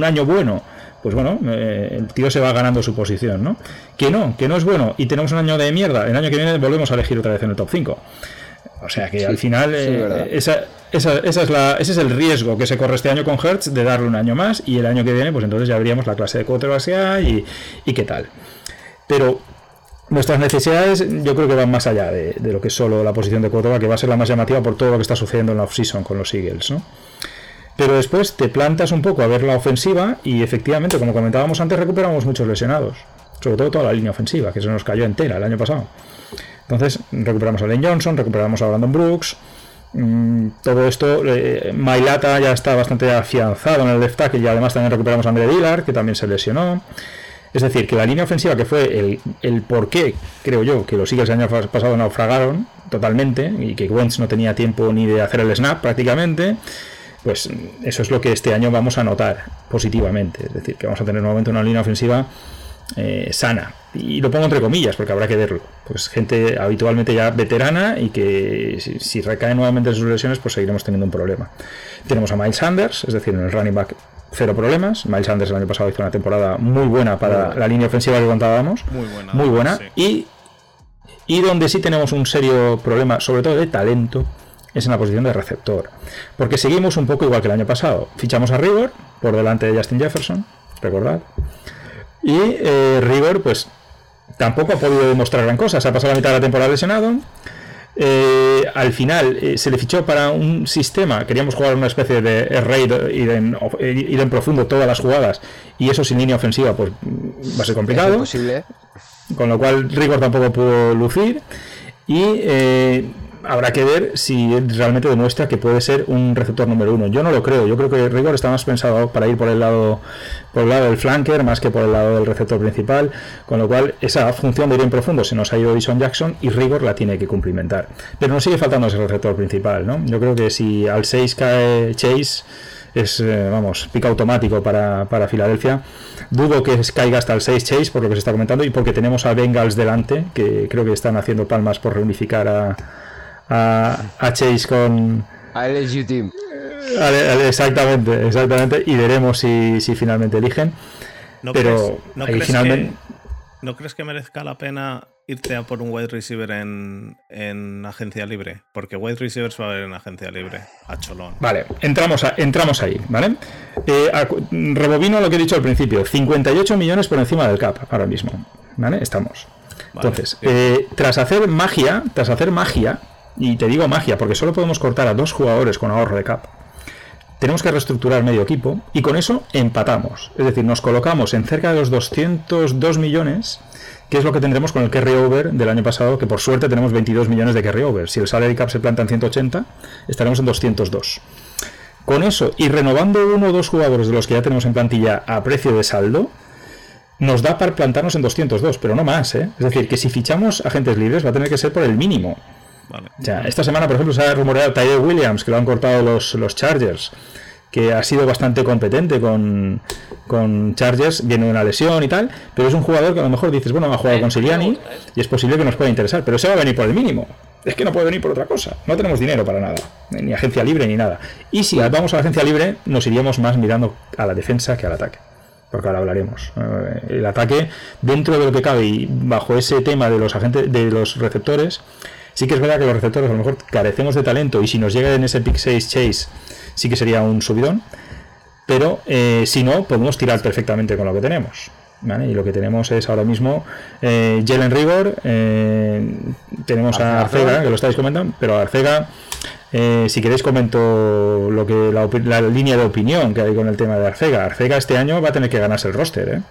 S2: año bueno pues bueno, eh, el tío se va ganando su posición, ¿no? Que no, que no es bueno y tenemos un año de mierda, el año que viene volvemos a elegir otra vez en el top 5. O sea que al final eh, esa, esa, esa es la, ese es el riesgo que se corre este año con Hertz de darle un año más y el año que viene pues entonces ya habríamos la clase de quarterbacks y, y qué tal. Pero nuestras necesidades yo creo que van más allá de, lo que es solo la posición de quarterback, que va a ser la más llamativa por todo lo que está sucediendo en la offseason con los Eagles, ¿no? Pero después te plantas un poco a ver la ofensiva y efectivamente, como comentábamos antes, recuperamos muchos lesionados. Sobre todo toda la línea ofensiva, que se nos cayó entera el año pasado. Entonces, recuperamos a Lane Johnson, recuperamos a Brandon Brooks. Mm, todo esto, eh, Mailata ya está bastante afianzado en el left tackle y además también recuperamos a Andre Dillard, que también se lesionó. Es decir, que la línea ofensiva, que fue el, el por qué, creo yo, que los Eagles el año pasado naufragaron totalmente y que Wentz no tenía tiempo ni de hacer el snap prácticamente, pues eso es lo que este año vamos a notar positivamente. Es decir, que vamos a tener nuevamente una línea ofensiva eh, sana. Y lo pongo entre comillas, porque habrá que verlo. Pues gente habitualmente ya veterana y que si, si recae nuevamente en sus lesiones, pues seguiremos teniendo un problema. Tenemos a Miles Sanders, es decir, en el running back cero problemas. Miles Sanders el año pasado hizo una temporada muy buena para la línea ofensiva que contábamos. Muy buena. Muy buena. Y, y donde sí tenemos un serio problema, sobre todo de talento, es en la posición de receptor. Porque seguimos un poco igual que el año pasado. Fichamos a Rigor por delante de Justin Jefferson, recordad. Y eh, pues tampoco ha podido demostrar gran cosa. Se ha pasado la mitad de la temporada lesionado. Eh, al final eh, se le fichó para un sistema, queríamos jugar una especie de raid, ir en, ir en profundo todas las jugadas y eso sin línea ofensiva pues va a ser complicado. Con lo cual Rigor tampoco pudo lucir y eh, habrá que ver si realmente demuestra que puede ser un receptor número uno. Yo no lo creo. Yo creo que Rigor está más pensado para ir por el lado por el lado del flanker más que por el lado del receptor principal, con lo cual esa función de ir en profundo se nos ha ido Dishon Jackson y Rigor la tiene que cumplimentar. Pero nos sigue faltando ese receptor principal, ¿no? Yo creo que si al 6 cae Chase es, eh, vamos, pico automático para, para Filadelfia. Dudo que caiga hasta el 6 Chase, por lo que se está comentando, y porque tenemos a Bengals delante, que creo que están haciendo palmas por reunificar a, a, Chase con...
S4: A LSU Team.
S2: Exactamente, exactamente. Y veremos si, finalmente eligen.
S1: ¿No Pero crees, finalmente... ¿No crees que merezca la pena irte a por un wide receiver en, agencia libre? Porque wide receivers va a haber en agencia libre, a cholón.
S2: Vale, entramos, entramos ahí, ¿vale? Eh, rebobino lo que he dicho al principio: 58 millones por encima del cap ahora mismo, ¿vale? Estamos. Entonces, eh, tras hacer magia, tras hacer magia, y te digo magia, porque solo podemos cortar a dos jugadores con ahorro de cap. Tenemos que reestructurar medio equipo y con eso empatamos. Es decir, nos colocamos en cerca de los 202 millones, que es lo que tendremos con el carry over del año pasado, que por suerte tenemos 22 millones de carry over. Si el salary cap se planta en 180, estaremos en 202. Con eso y renovando uno o dos jugadores de los que ya tenemos en plantilla a precio de saldo, nos da para plantarnos en 202, pero no más. ¿eh? Es decir, que si fichamos agentes libres va a tener que ser por el mínimo esta semana, por ejemplo, se ha rumoreado Tyler Williams, que lo han cortado los, los Chargers, que ha sido bastante competente con, con Chargers, viene de una lesión y tal, pero es un jugador que a lo mejor dices, bueno, ha jugado con Siriani y es posible que nos pueda interesar, pero se va a venir por el mínimo. Es que no puede venir por otra cosa. No tenemos dinero para nada, ni agencia libre ni nada. Y si vamos a la agencia libre, nos iríamos más mirando a la defensa que al ataque porque ahora hablaremos. Eh, el ataque, dentro de lo que cabe y bajo ese tema de los agentes, de los receptores, Sí que es verdad que los receptores a lo mejor carecemos de talento y si nos llega en ese pick 6 chase sí que sería un subidón, pero eh, si no, podemos tirar perfectamente con lo que tenemos. Y lo que tenemos es ahora mismo eh, Jalen Rigor, eh, tenemos a Arcega, que lo estáis comentando, pero Arcega Eh, si queréis comento lo que la, la línea de opinión que hay con el tema de Arcega. Arcega este año va a tener que ganarse el roster, ¿eh?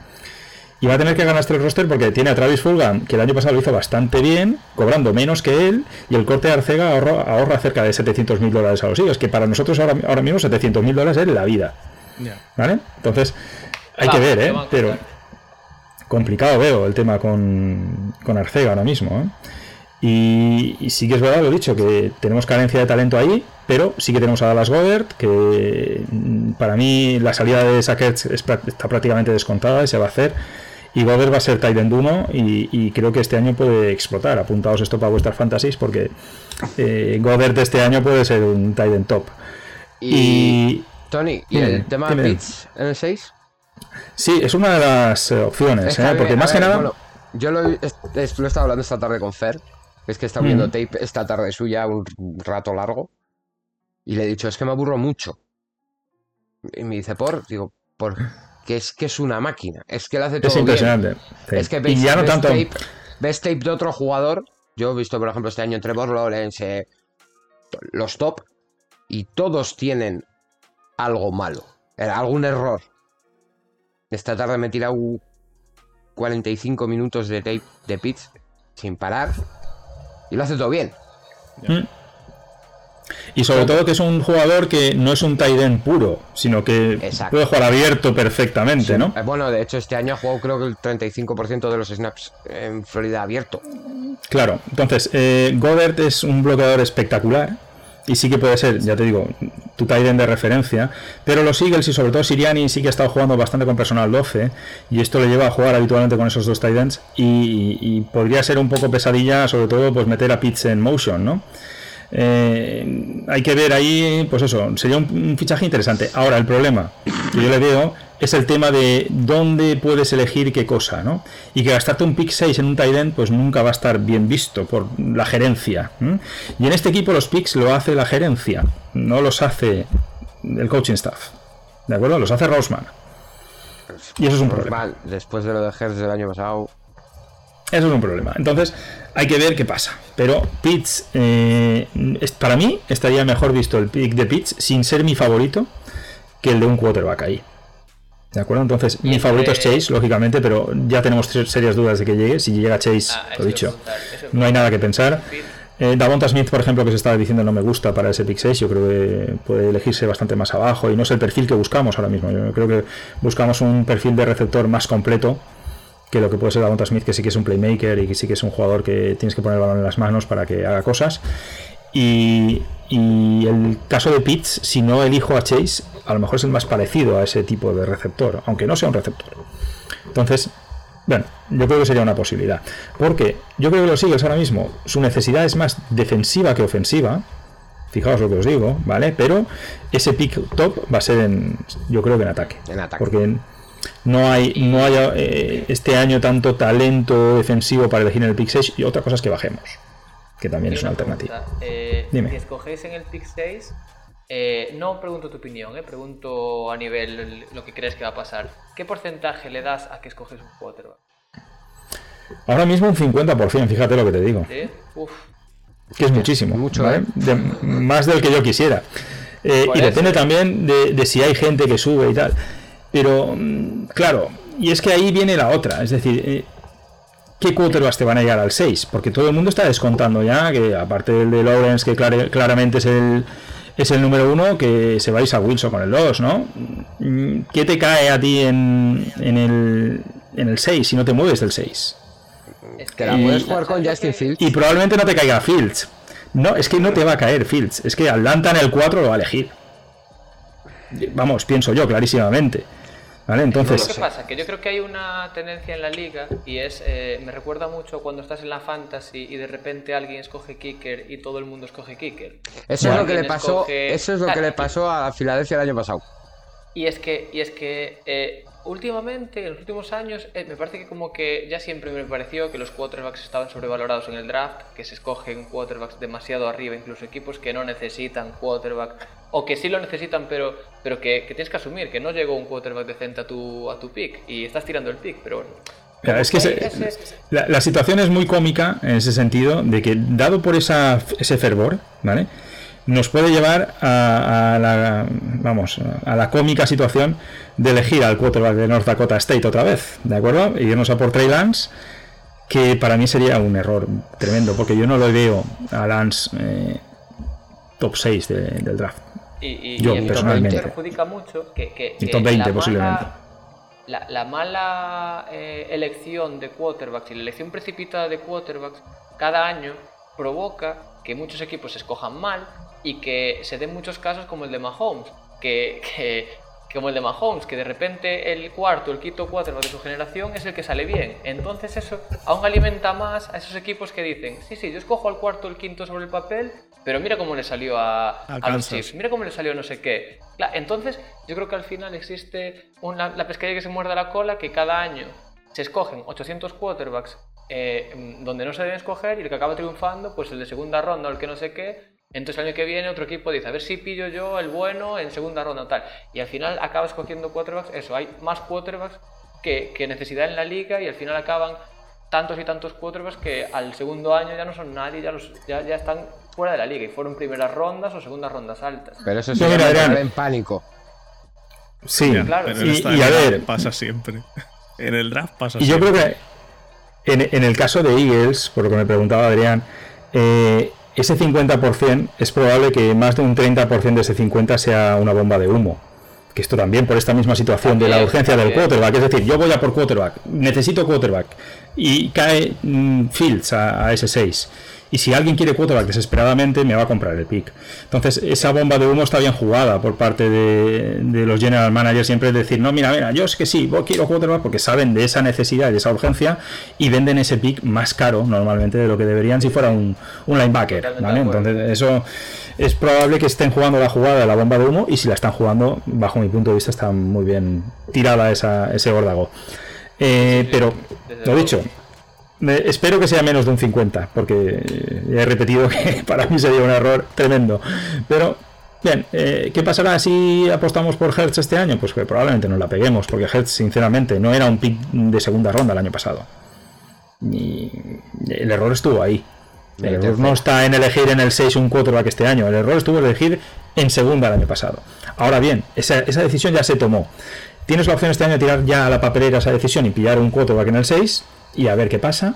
S2: Y va a tener que ganarse el roster porque tiene a Travis Fulgham, que el año pasado lo hizo bastante bien, cobrando menos que él, y el corte de Arcega ahorra, ahorra cerca de 700 mil dólares a los Eagles, que para nosotros ahora, ahora mismo 700 mil dólares es la vida. ¿vale? Entonces, hay que ver, ¿eh? Pero complicado veo el tema con, con Arcega ahora mismo, ¿eh? Y, y sí que es verdad, lo he dicho, que tenemos carencia de talento ahí, pero sí que tenemos a Dallas Goddard, que mm, para mí la salida de Sackers está prácticamente descontada y se va a hacer. Y Goddard va a ser Titan 1 y, y creo que este año puede explotar. Apuntaos esto para vuestras fantasies porque eh, Goddard este año puede ser un Titan top.
S4: Y,
S2: Y
S4: Tony, ¿y
S2: Dime,
S4: el tema de Pitts en el 6?
S2: sí, es una de las eh, opciones,
S4: Es que
S2: ¿eh?
S4: mí-
S2: porque más que nada...
S4: bueno, yo lo, he- es- es- lo he estado hablando esta tarde con Fer, es que está viendo
S2: Mm.
S4: tape esta tarde suya un rato largo, y le he dicho, es que me aburro mucho. Y me dice, ¿por? Digo, porque es que es una máquina, es que lo hace todo
S2: es
S4: bien.
S2: impresionante. sí.
S4: Es que
S2: y
S4: ves,
S2: ya no
S4: ves
S2: tanto...
S4: tape, ves tape de otro jugador, yo he visto, por ejemplo, este año Trevor Lawrence, eh, los top, y todos tienen algo malo, eh, algún error. Esta tarde me he tirado 45 minutos de tape de Pitts sin parar y lo hace todo bien.
S2: Mm. Y sobre todo que es un jugador que no es un tight end puro, sino que
S4: Exacto.
S2: puede jugar abierto perfectamente, ¿no?
S4: Eh, Bueno, de hecho, este año ha jugado creo que el 35% de los snaps en Florida abierto.
S2: Claro, entonces, eh, es un bloqueador espectacular y sí que puede ser, ya te digo, tu tight end de referencia, pero los Eagles y sobre todo Siriani sí que ha estado jugando bastante con personal 12 y esto le lleva a jugar habitualmente con esos dos tight ends y, y podría ser un poco pesadilla, sobre todo pues meter a Pitts en motion, ¿no? Eh, hay que ver ahí, pues eso, sería un, un fichaje interesante. Ahora, el problema que yo le veo es el tema de dónde puedes elegir qué cosa, ¿no? Y que gastarte un pick 6 en un tight end, pues nunca va a estar bien visto por la gerencia. Y en este equipo los picks lo hace la gerencia, no los hace el coaching staff. ¿De acuerdo? Los hace Roseman. Y eso es un problema.
S4: Después de lo de Hertz del año pasado.
S2: Eso es un problema. Entonces, hay que ver qué pasa. Pero Pitts, eh, para mí, estaría mejor visto el pick de Pitts sin ser mi favorito que el de un quarterback ahí. ¿De acuerdo? Entonces, mi
S3: entre-
S2: favorito es Chase, lógicamente, pero ya tenemos ser- serias dudas de que llegue. Si llega Chase,
S3: Ah,
S2: lo dicho, no hay nada que pensar. Eh, Davonta Smith, por ejemplo, que se estaba diciendo no me gusta para ese pick 6, yo creo que puede elegirse bastante más abajo y no es el perfil que buscamos ahora mismo. Yo creo que buscamos un perfil de receptor más completo que lo que puede ser Davonta Smith, que sí que es un playmaker y que sí que es un jugador que tienes que poner el balón en las manos para que haga cosas. Y, y el caso de Pitts, si no elijo a Chase, a lo mejor es el más parecido a ese tipo de receptor, aunque no sea un receptor. Entonces, bueno, yo creo que sería una posibilidad. Porque yo creo que los Eagles ahora mismo, su necesidad es más defensiva que ofensiva. Fijaos lo que os digo, ¿vale? Pero ese pick top va a ser en, yo creo que en ataque.
S4: En ataque.
S2: Porque no hay, no hay eh, este año tanto talento defensivo para elegir en el pick 6 y otra cosa es que bajemos. Que también es una alternativa.
S3: eh,
S2: Dime.
S3: Si escogéis en el pick 6, eh, no pregunto tu opinión, eh, pregunto a nivel el- lo que crees que va a pasar. ¿Qué porcentaje le das a que escoges un quarterback?
S2: Ahora mismo un 50%, fíjate lo que te digo.
S3: ¿Sí? Uf,
S2: que es muchísimo,
S4: mucho,
S2: ¿vale?
S4: ¿eh?
S2: De- más del que yo quisiera. Eh, y depende también de, de si hay gente que sube y tal. Pero, mm, claro, y es que ahí viene la otra, es decir, eh, ¿qué quarterbacks te van a llegar al 6? Porque todo el mundo está descontando ya que, aparte del de Lawrence, que claramente es el, es el número uno, que se vais a Wilson con el 2, ¿no? Mm, ¿Qué te cae a ti en, en el, en el 6 si no te mueves del 6?
S3: es
S4: Te la puedes jugar con
S3: ¿sabes lo
S4: Justin Fields.
S2: Y probablemente no te caiga Fields. No, es que no te va a caer Fields. Es que Atlanta en el 4 lo va a elegir. Vamos, pienso yo, clarísimamente. ¿Vale?
S3: ¿Qué
S2: Entonces,
S3: pasa? Que yo creo que hay una tendencia en la liga y es, eh, me recuerda mucho cuando estás en la fantasy y de repente alguien escoge kicker y todo el mundo escoge kicker.
S4: Eso es lo que le pasó,
S3: escoge-
S4: eso es lo que le pasó a Filadelfia el año pasado.
S3: Y es que, y es que eh, últimamente, en los últimos años, eh, me parece que como que ya siempre me pareció que los quarterbacks estaban sobrevalorados en el draft, que se escogen quarterbacks demasiado arriba, incluso equipos que no necesitan quarterback, o que sí lo necesitan, pero, pero que, que tienes que asumir que no llegó un quarterback decente a tu, a tu pick y estás tirando el pick, pero bueno.
S2: mira, es que
S3: Hay
S2: se-
S3: ese-
S2: la, la situación es muy cómica en ese sentido, de que dado por esa, ese fervor, ¿vale? nos puede llevar a, la, vamos, a la cómica situación de elegir al quarterback de North Dakota State otra vez, ¿de acuerdo? Y irnos a por Trey Lance, que para mí sería un error tremendo, porque yo no lo veo a Lance eh, top 6 del draft.
S3: Y, yo, personalmente. perjudica mucho que, que,
S2: top 20 posiblemente.
S3: la, mala eh, elección de quarterbacks y la elección precipitada de quarterbacks cada año provoca que muchos equipos escojan mal y que se den muchos casos como el de Mahomes, que, que como el de Mahomes, que de repente el cuarto, el quinto cuatro de su generación es el que sale bien. Entonces eso aún alimenta más a esos equipos que dicen, sí, sí, yo escojo al cuarto, el quinto sobre el papel, pero mira cómo le salió a, los Chiefs, mira cómo le salió no sé qué. entonces yo creo que al final existe una, la pesquería que se muerda la cola, que cada año se escogen 800 quarterbacks eh, donde no se deben escoger y el que acaba triunfando, pues el de segunda ronda o el que no sé qué, entonces el año que viene otro equipo dice, a ver si pillo yo el bueno en segunda ronda tal. Y al final acabas cogiendo quarterbacks, eso, hay más quarterbacks que, que necesidad en la liga y al final acaban tantos y tantos quarterbacks que al segundo año ya no son nadie, ya, los, ya, ya están fuera de la liga y fueron primeras rondas o segundas rondas altas.
S4: Pero eso sí en pánico.
S2: Sí,
S1: claro. y, a ver, pasa siempre. En el draft pasa
S2: y
S1: siempre.
S2: yo creo que en, en, el caso de Eagles, por lo que me preguntaba Adrián, eh, ese 50% es probable que más de un 30% de ese 50% sea una bomba de humo. Que esto también por esta misma situación de la urgencia del quarterback. Es decir, yo voy a por quarterback, necesito quarterback. Y cae mm, Fields a, a ese 6 y si alguien quiere quarterback desesperadamente, me va a comprar el pick. Entonces, esa bomba de humo está bien jugada por parte de, los general managers, siempre es decir, no, mira, mira, yo es que sí, quiero quarterback porque saben de esa necesidad y de esa urgencia y venden ese pick más caro normalmente de lo que deberían si fuera un, linebacker, ¿vale? Entonces, eso es probable que estén jugando la jugada de la bomba de humo y si la están jugando, bajo mi punto de vista, está muy bien tirada esa, ese gordago. Eh, pero, lo dicho, espero que sea menos de un 50, porque ya he repetido que para mí sería un error tremendo. Pero, bien, eh, ¿qué pasará si apostamos por Hertz este año? Pues que probablemente no la peguemos, porque Hertz, sinceramente, no era un pick de segunda ronda el año pasado. Y el error estuvo ahí. El error no está en elegir en el 6 un quarterback este año, el error estuvo en elegir en segunda el año pasado. Ahora bien, esa, esa decisión ya se tomó. Tienes la opción este año de tirar ya a la papelera esa decisión y pillar un quarterback en el 6 y a ver qué pasa.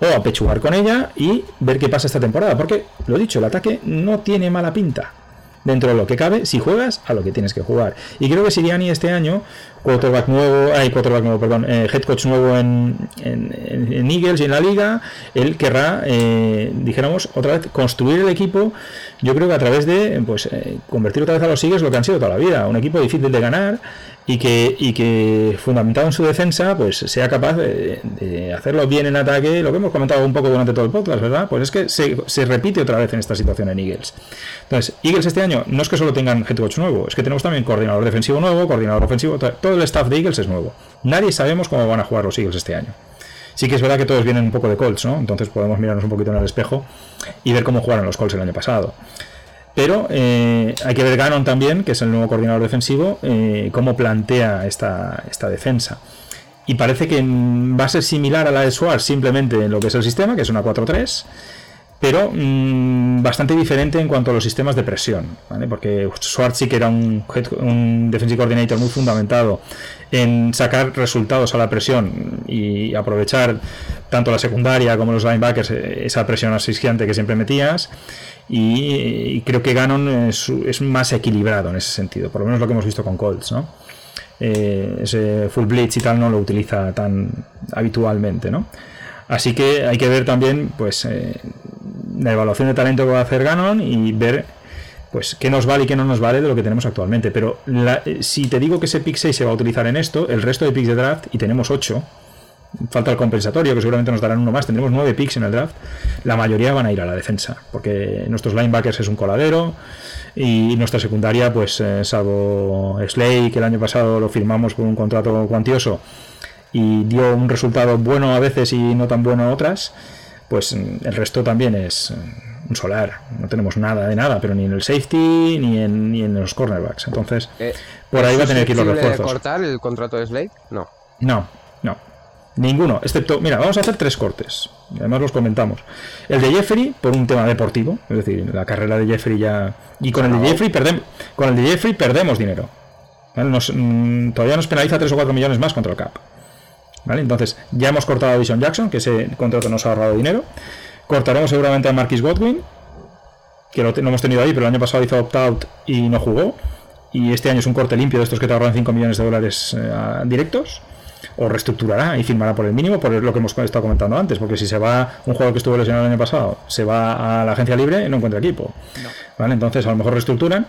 S2: O apechugar con ella y ver qué pasa esta temporada. Porque, lo dicho, el ataque no tiene mala pinta. Dentro de lo que cabe, si juegas a lo que tienes que jugar. Y creo que Siriani este año, quarterback nuevo, hay quarterback nuevo, perdón, eh, head coach nuevo en, en, Eagles y en la liga, él querrá, eh, dijéramos, otra vez construir el equipo. Yo creo que a través de pues eh, convertir otra vez a los Eagles lo que han sido toda la vida. Un equipo difícil de ganar, y que, y que fundamentado en su defensa, pues sea capaz de, hacerlo bien en ataque, lo que hemos comentado un poco durante todo el podcast, ¿verdad? Pues es que se, repite otra vez en esta situación en Eagles. Entonces, Eagles este año no es que solo tengan head coach nuevo, es que tenemos también coordinador defensivo nuevo, coordinador ofensivo, todo el staff de Eagles es nuevo. Nadie sabemos cómo van a jugar los Eagles este año. Sí que es verdad que todos vienen un poco de Colts, ¿no? Entonces podemos mirarnos un poquito en el espejo y ver cómo jugaron los Colts el año pasado. Pero eh, hay que ver Gannon también, que es el nuevo coordinador defensivo, eh, cómo plantea esta, esta defensa. Y parece que va a ser similar a la de Schwartz simplemente en lo que es el sistema, que es una 4-3, pero mm, bastante diferente en cuanto a los sistemas de presión, porque Schwartz que era un, un defensive coordinator muy fundamentado en sacar resultados a la presión y aprovechar tanto la secundaria como los linebackers eh, esa presión asfixiante que siempre metías y, creo que Ganon es, más equilibrado en ese sentido, por lo menos lo que hemos visto con Colts, ¿no? Eh, ese full blitz y tal no lo utiliza tan habitualmente, ¿no? Así que hay que ver también, pues, eh, la evaluación de talento que va a hacer Ganon y ver, pues, qué nos vale y qué no nos vale de lo que tenemos actualmente. Pero eh, si te digo que ese pick 6 se va a utilizar en esto, el resto de picks de draft, y tenemos 8, falta el compensatorio, que seguramente nos darán uno más, tendremos nueve picks en el draft, la mayoría van a ir a la defensa, porque nuestros linebackers es un coladero y nuestra secundaria, pues eh, salvo Slay, que el año pasado lo firmamos por un contrato cuantioso y dio un resultado bueno a veces y no tan bueno a otras, pues el resto también es un solar, no tenemos nada de nada, pero ni en el safety ni en, ni en los cornerbacks, entonces eh, por ahí va a tener que ir los refuerzos.
S4: cortar el contrato de Slade? No.
S2: No, no. Ninguno, excepto, mira, vamos a hacer tres cortes. Además los comentamos. El de Jeffrey, por un tema deportivo, es decir, la carrera de Jeffrey ya. Y con el de Jeffrey perdemos. Con el de Jeffrey perdemos dinero. Mm, todavía nos penaliza 3 o 4 millones más contra el CAP. ¿Vale? Entonces, ya hemos cortado a Vision Jackson, que ese contrato nos ha ahorrado dinero. Cortaremos seguramente a Marquis Godwin, que lo, hemos tenido ahí, pero el año pasado hizo opt-out y no jugó. Y este año es un corte limpio de estos que te ahorran 5 millones de dólares eh, directos. O reestructurará y firmará por el mínimo, por lo que hemos estado comentando antes. Porque si se va un jugador que estuvo lesionado el año pasado, se va a la agencia libre, no encuentra equipo. ¿Vale? Entonces, a lo mejor reestructuran.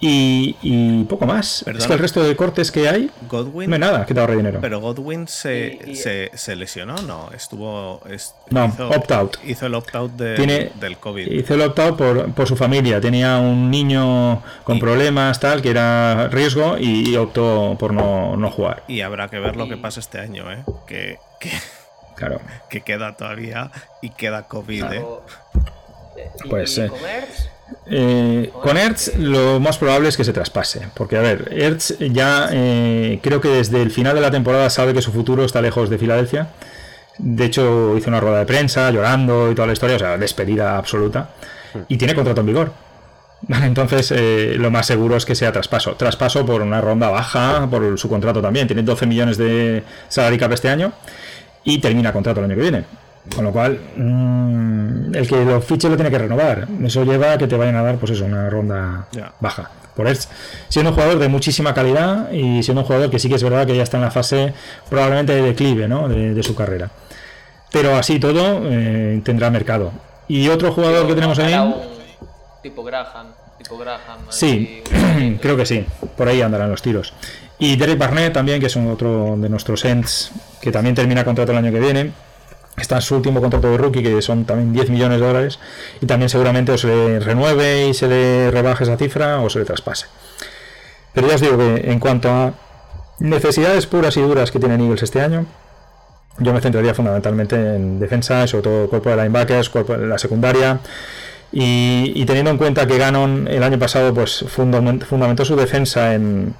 S2: Y, poco más. Es que el resto de cortes que hay,
S1: Godwin,
S2: no hay nada que te ahorre dinero.
S1: Pero Godwin se, se, lesionó, no, estuvo.
S2: no, opt-out.
S1: Hizo el opt-out de, del COVID.
S2: Hizo el opt-out por, por, su familia. Tenía un niño con problemas, tal, que era riesgo y, optó por no, no, jugar.
S1: Y habrá que ver lo que pasa este año, ¿eh? Que, que,
S2: claro.
S1: que queda todavía y queda COVID, ¿eh?
S2: Pues. Eh, eh, con Hertz lo más probable es que se traspase, porque a ver, Hertz ya eh, creo que desde el final de la temporada sabe que su futuro está lejos de Filadelfia. De hecho, hizo una rueda de prensa llorando y toda la historia, o sea, despedida absoluta. Y tiene contrato en vigor. Entonces, eh, lo más seguro es que sea traspaso. Traspaso por una ronda baja, por su contrato también. Tiene 12 millones de salary cap este año y termina contrato el año que viene. Con lo cual, mm, el que lo fiche lo tiene que renovar. Eso lleva a que te vayan a dar, pues eso, una ronda baja. Por eso, siendo un jugador de muchísima calidad y siendo un jugador que sí que es verdad que ya está en la fase probablemente de declive ¿no? de, su carrera. Pero así todo eh, tendrá mercado. Y otro jugador que tenemos ahí.
S3: Tipo Graham. Tipo Graham
S2: sí, creo que sí. Por ahí andarán los tiros. Y Derek Barnett también, que es un otro de nuestros ends, que también termina contrato el año que viene Está en su último contrato de rookie, que son también 10 millones de dólares, y también seguramente o se le renueve y se le rebaje esa cifra o se le traspase. Pero ya os digo que en cuanto a necesidades puras y duras que tienen Eagles este año, yo me centraría fundamentalmente en defensa, sobre todo cuerpo de linebackers, cuerpo de la secundaria. Y, teniendo en cuenta que Ganon el año pasado pues fundamentó su defensa en,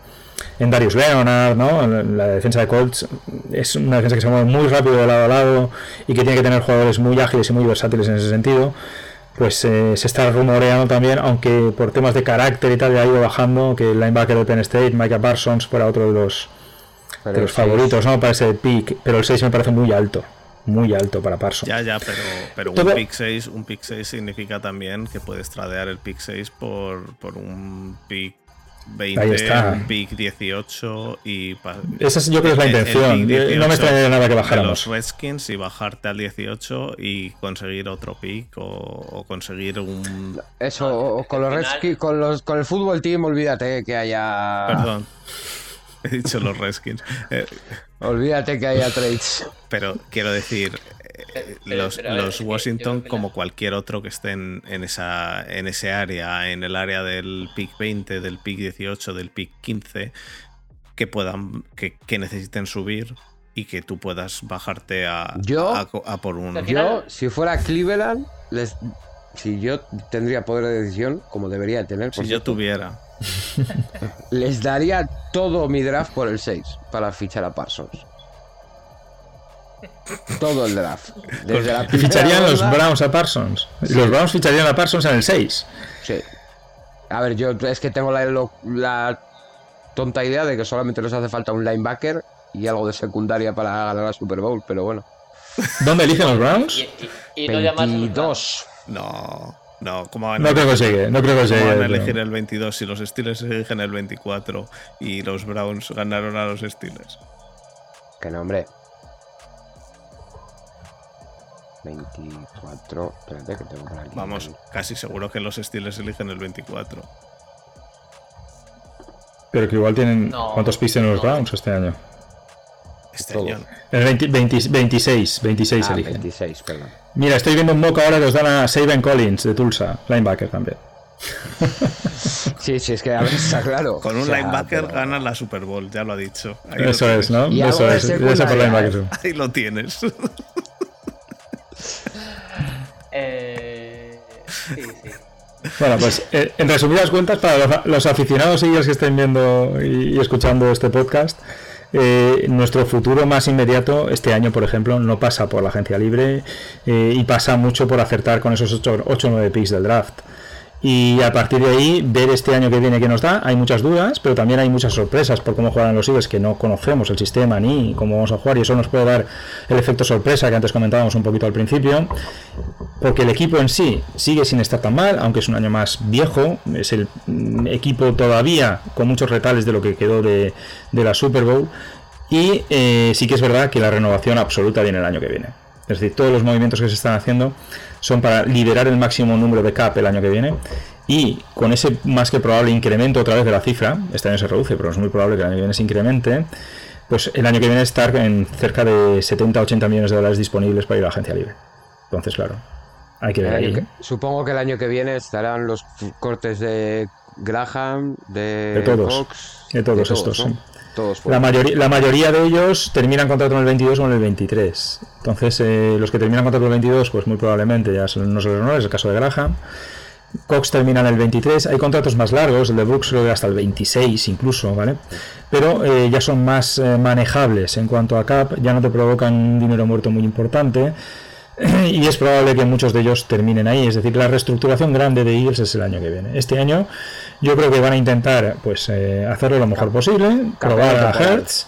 S2: en Darius Leonard, ¿no? La defensa de Colts es una defensa que se mueve muy rápido de lado a lado y que tiene que tener jugadores muy ágiles y muy versátiles en ese sentido. Pues eh, se está rumoreando también, aunque por temas de carácter y tal ya ha ido bajando, que el linebacker de Penn State, Micah Parsons, fuera otro de los, de los favoritos, ¿no? Para ese pick, pero el 6 me parece muy alto muy alto para Parsons.
S1: Ya, ya, pero, pero un pick 6 un pick 6 significa también que puedes tradear el pick 6 por, por un pick 20, pick 18 y...
S2: Esa yo creo que es la intención. no me extrañaría nada que bajáramos.
S1: Los Redskins y bajarte al 18 y conseguir otro pick o, conseguir un...
S4: Eso, con los Redskins, con, los, con el fútbol team, olvídate que haya...
S1: Perdón. He dicho los Redskins. Eh,
S4: olvídate que haya trades.
S1: Pero quiero decir, los, Washington, como cualquier otro que esté en, esa, en ese área, en el área del pick 20, del pick 18, del pick 15, que puedan, que, necesiten subir y que tú puedas bajarte a, a, por un.
S4: Yo, si fuera Cleveland, les, si yo tendría poder de decisión, como debería tener.
S1: si yo tuviera.
S4: les daría todo mi draft por el 6 para fichar a Parsons. Todo el draft.
S2: ficharían los Browns a Parsons. Los Browns ficharían a Parsons en el 6.
S4: Sí. A ver, yo es que tengo la, tonta idea de que solamente les hace falta un linebacker y algo de secundaria para ganar la Super Bowl, pero bueno.
S2: ¿Dónde eligen los Browns?
S3: Y, no
S4: 22.
S1: No. No, ¿cómo
S2: no creo que llegue, no creo que llegue.
S1: Van a elegir el 22 si los Steelers eligen el 24 y los Browns ganaron a los Steelers?
S4: Que no, 24. Espérate que tengo por aquí.
S1: Vamos, casi seguro que los Steelers eligen el 24.
S2: Pero que igual tienen. ¿Cuántos picks tienen los Browns este año?
S1: Este año.
S2: El 26, 26 ah, eligen.
S4: 26, perdón.
S2: Mira, estoy viendo un mock ahora que os dan a Saban Collins de Tulsa, linebacker también.
S4: Sí, sí, es que a ver, está claro.
S1: Con un linebacker gana la Super Bowl, ya lo ha dicho.
S2: Eso es, ¿no? Eso es. Eso por linebacker.
S1: Ahí lo tienes.
S2: Bueno, pues eh, en resumidas cuentas, para los, aficionados y ellos que estén viendo y, escuchando este podcast, eh, nuestro futuro más inmediato este año, por ejemplo, no pasa por la agencia libre eh, y pasa mucho por acertar con esos 8 o 9 picks del draft. Y a partir de ahí, ver este año que viene que nos da, hay muchas dudas, pero también hay muchas sorpresas por cómo juegan los Eagles, que no conocemos el sistema ni cómo vamos a jugar, y eso nos puede dar el efecto sorpresa que antes comentábamos un poquito al principio, porque el equipo en sí sigue sin estar tan mal, aunque es un año más viejo, es el equipo todavía con muchos retales de lo que quedó de, la Super Bowl, y eh, sí que es verdad que la renovación absoluta viene el año que viene. Es decir, todos los movimientos que se están haciendo son para liberar el máximo número de cap el año que viene y con ese más que probable incremento otra vez de la cifra, este año se reduce, pero es muy probable que el año que viene se incremente, pues el año que viene estar en cerca de 70-80 millones de dólares disponibles para ir a la agencia libre. Entonces, claro, hay que ver ahí.
S4: supongo que el año que viene estarán los cortes de Graham, de,
S2: todos,
S4: Fox,
S2: de todos, estos. La, mayoría, la mayoría de ellos terminan contrato en el 22 o en el 23. Entonces, eh, los que terminan contrato en el 22, pues muy probablemente ya son, no son los es el caso de Graham. Cox termina en el 23, hay contratos más largos, el de Brooks creo que hasta el 26 incluso, ¿vale? Pero eh, ya son más eh, manejables en cuanto a cap, ya no te provocan un dinero muerto muy importante y es probable que muchos de ellos terminen ahí, es decir, la reestructuración grande de Eagles es el año que viene. Este año yo creo que van a intentar pues eh, hacerlo lo mejor posible, probar a Hertz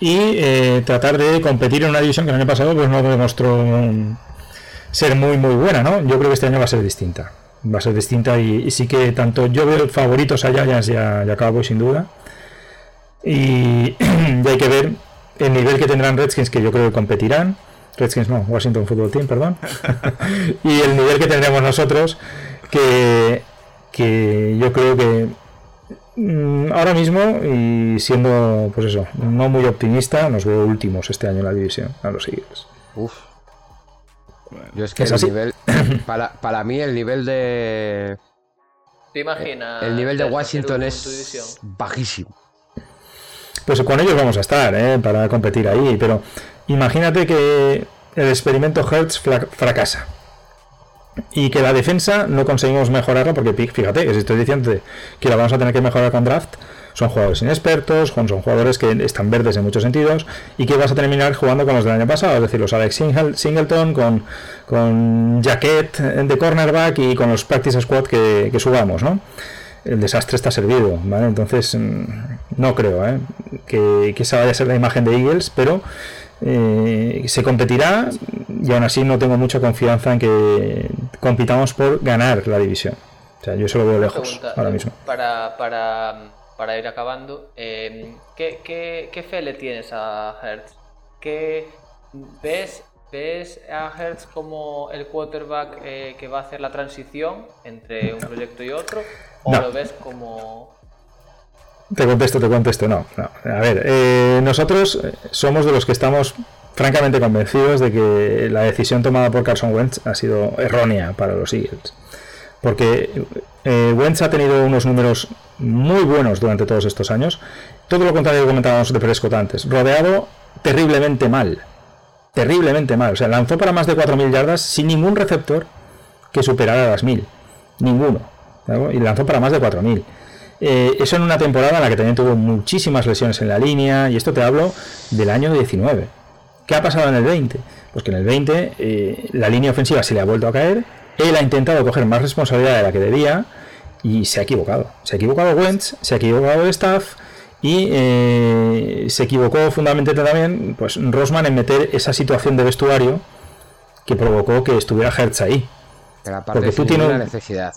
S2: y tratar de competir en una división que el año pasado pues no demostró ser muy muy buena, ¿no? Yo creo que este año va a ser distinta. Va a ser distinta y, sí que tanto yo veo favoritos a Giants y a, y sin duda. Y, hay que ver el nivel que tendrán Redskins, que yo creo que competirán. Redskins no, Washington Football Team, perdón. y el nivel que tendremos nosotros, que, que yo creo que mm, ahora mismo, y siendo, pues eso, no muy optimista, nos veo últimos este año en la división, a los Eagles. Uf,
S4: yo es que el nivel. Para, para, mí, el nivel de.
S3: ¿Te imaginas?
S4: El nivel de Washington es bajísimo.
S2: Pues con ellos vamos a estar, ¿eh? Para competir ahí. Pero imagínate que el experimento Hertz fracasa. Y que la defensa no conseguimos mejorarla porque, fíjate, que si estoy diciendo que la vamos a tener que mejorar con draft, son jugadores inexpertos, son jugadores que están verdes en muchos sentidos y que vas a terminar jugando con los del año pasado, es decir, los Alex Singleton con, con Jacket de cornerback y con los practice squad que, subamos, ¿no? el desastre está servido, ¿vale? Entonces, mm, no creo ¿eh? que, que, esa vaya a ser la imagen de Eagles, pero eh, se competirá y aún así no tengo mucha confianza en que compitamos por ganar la división. O sea, yo eso lo veo lejos ahora mismo.
S3: Para, para para ir acabando, em, ¿qué, qué, fe le tienes a Hertz? ¿Qué, ves, ¿Ves a Hertz como el quarterback eh, que va a hacer la transición entre un proyecto y otro? ¿O lo ves como.?
S2: Te contesto, te contesto, no. A ver, eh, nosotros somos de los que estamos francamente convencidos de que la decisión tomada por Carson Wentz ha sido errónea para los Eagles. Porque eh, Wentz ha tenido unos números muy buenos durante todos estos años. Todo lo contrario que comentábamos de Prescott antes. Rodeado terriblemente mal. Terriblemente mal. O sea, lanzó para más de 4.000 yardas sin ningún receptor que superara las 1.000. Ninguno. Y lanzó para más de 4.000. Eh, eso en una temporada en la que también tuvo muchísimas lesiones en la línea. Y esto te hablo del año 19. ¿Qué ha pasado en el 20? Pues que en el 20 eh, la línea ofensiva se le ha vuelto a caer. Él ha intentado coger más responsabilidad de la que debía y se ha equivocado. Se ha equivocado Wentz, se ha equivocado el staff y eh, se equivocó fundamentalmente también pues Rosman en meter esa situación de vestuario que provocó que estuviera Hertz ahí.
S4: Porque tú tienes ninguna necesidad.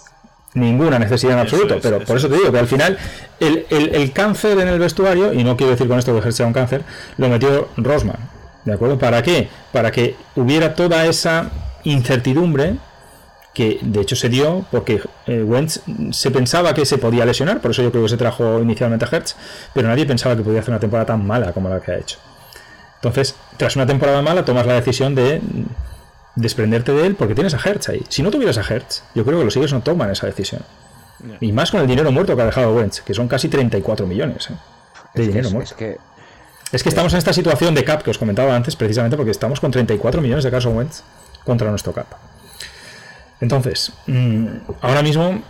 S2: Ninguna necesidad en absoluto, pero por eso te digo que al final el, el, cáncer en el vestuario, y no quiero decir con esto que Hertz sea un cáncer, lo metió Rosman. ¿De acuerdo? ¿Para qué? Para que hubiera toda esa incertidumbre que de hecho se dio porque eh, Wentz se pensaba que se podía lesionar, por eso yo creo que se trajo inicialmente a Hertz, pero nadie pensaba que podía hacer una temporada tan mala como la que ha hecho. Entonces, tras una temporada mala, tomas la decisión de desprenderte de él porque tienes a Hertz ahí. Si no tuvieras a Hertz, yo creo que los Eagles no toman esa decisión. Y más con el dinero muerto que ha dejado Wentz, que son casi 34 millones ¿eh? de dinero muerto. Es que... es que estamos en esta situación de cap que os comentaba antes, precisamente porque estamos con 34 millones de Carson Wentz contra nuestro cap. Entonces, mm, ahora mismo.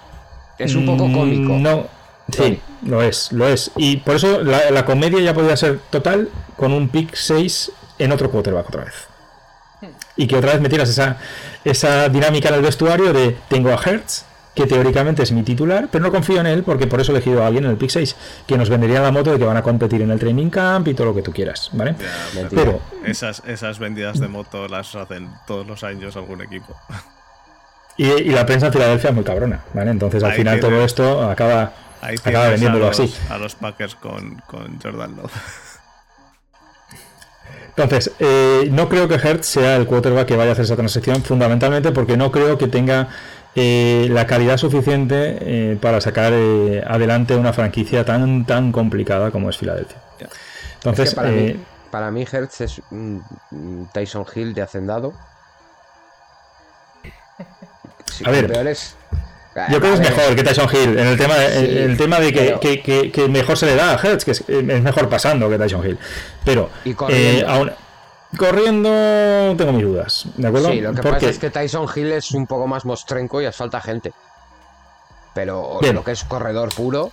S4: Es un poco mm, cómico.
S2: No. Sí, lo es, lo es. Y por eso la, la comedia ya podría ser total con un pick 6 en otro quarterback otra vez. Y que otra vez metieras esa, esa dinámica en el vestuario de tengo a Hertz, que teóricamente es mi titular, pero no confío en él porque por eso he elegido a alguien en el pick 6 que nos vendería la moto de que van a competir en el training camp y todo lo que tú quieras, ¿vale?
S1: Ya.
S2: Pero
S1: esas, esas vendidas de moto las hacen todos los años algún equipo.
S2: y, y la prensa en Filadelfia es muy cabrona, ¿vale? Entonces al
S1: Ahí
S2: final
S1: tiene-
S2: todo esto acaba
S1: Ahí
S2: acaba
S1: a
S2: vendiéndolo
S1: los,
S2: así.
S1: a los Packers con, con Jordan Love.
S2: Entonces, eh, no creo que Hertz sea el quarterback que vaya a hacer esa transacción, fundamentalmente porque no creo que tenga eh, la calidad suficiente eh, para sacar eh, adelante una franquicia tan tan complicada como es Filadelfia. Entonces,
S4: Es que para,
S2: eh,
S4: mí, para mí Hertz es un Tyson Hill de hacendado. Sí,
S2: A ver, yo creo que es mejor que Tyson Hill en el tema de,
S4: Sí,
S2: el tema de que,
S4: pero-
S2: que- que- que mejor se le da a Hertz, que es, es mejor pasando que Tyson Hill. Pero
S4: Y corriendo.
S2: eh, aún- corriendo tengo mis dudas, ¿de acuerdo?
S4: Sí, lo que
S2: Porque-
S4: pasa es que Tyson Hill es un poco más mostrenco y asfalta gente. Pero
S2: Bien.
S4: lo que es corredor puro,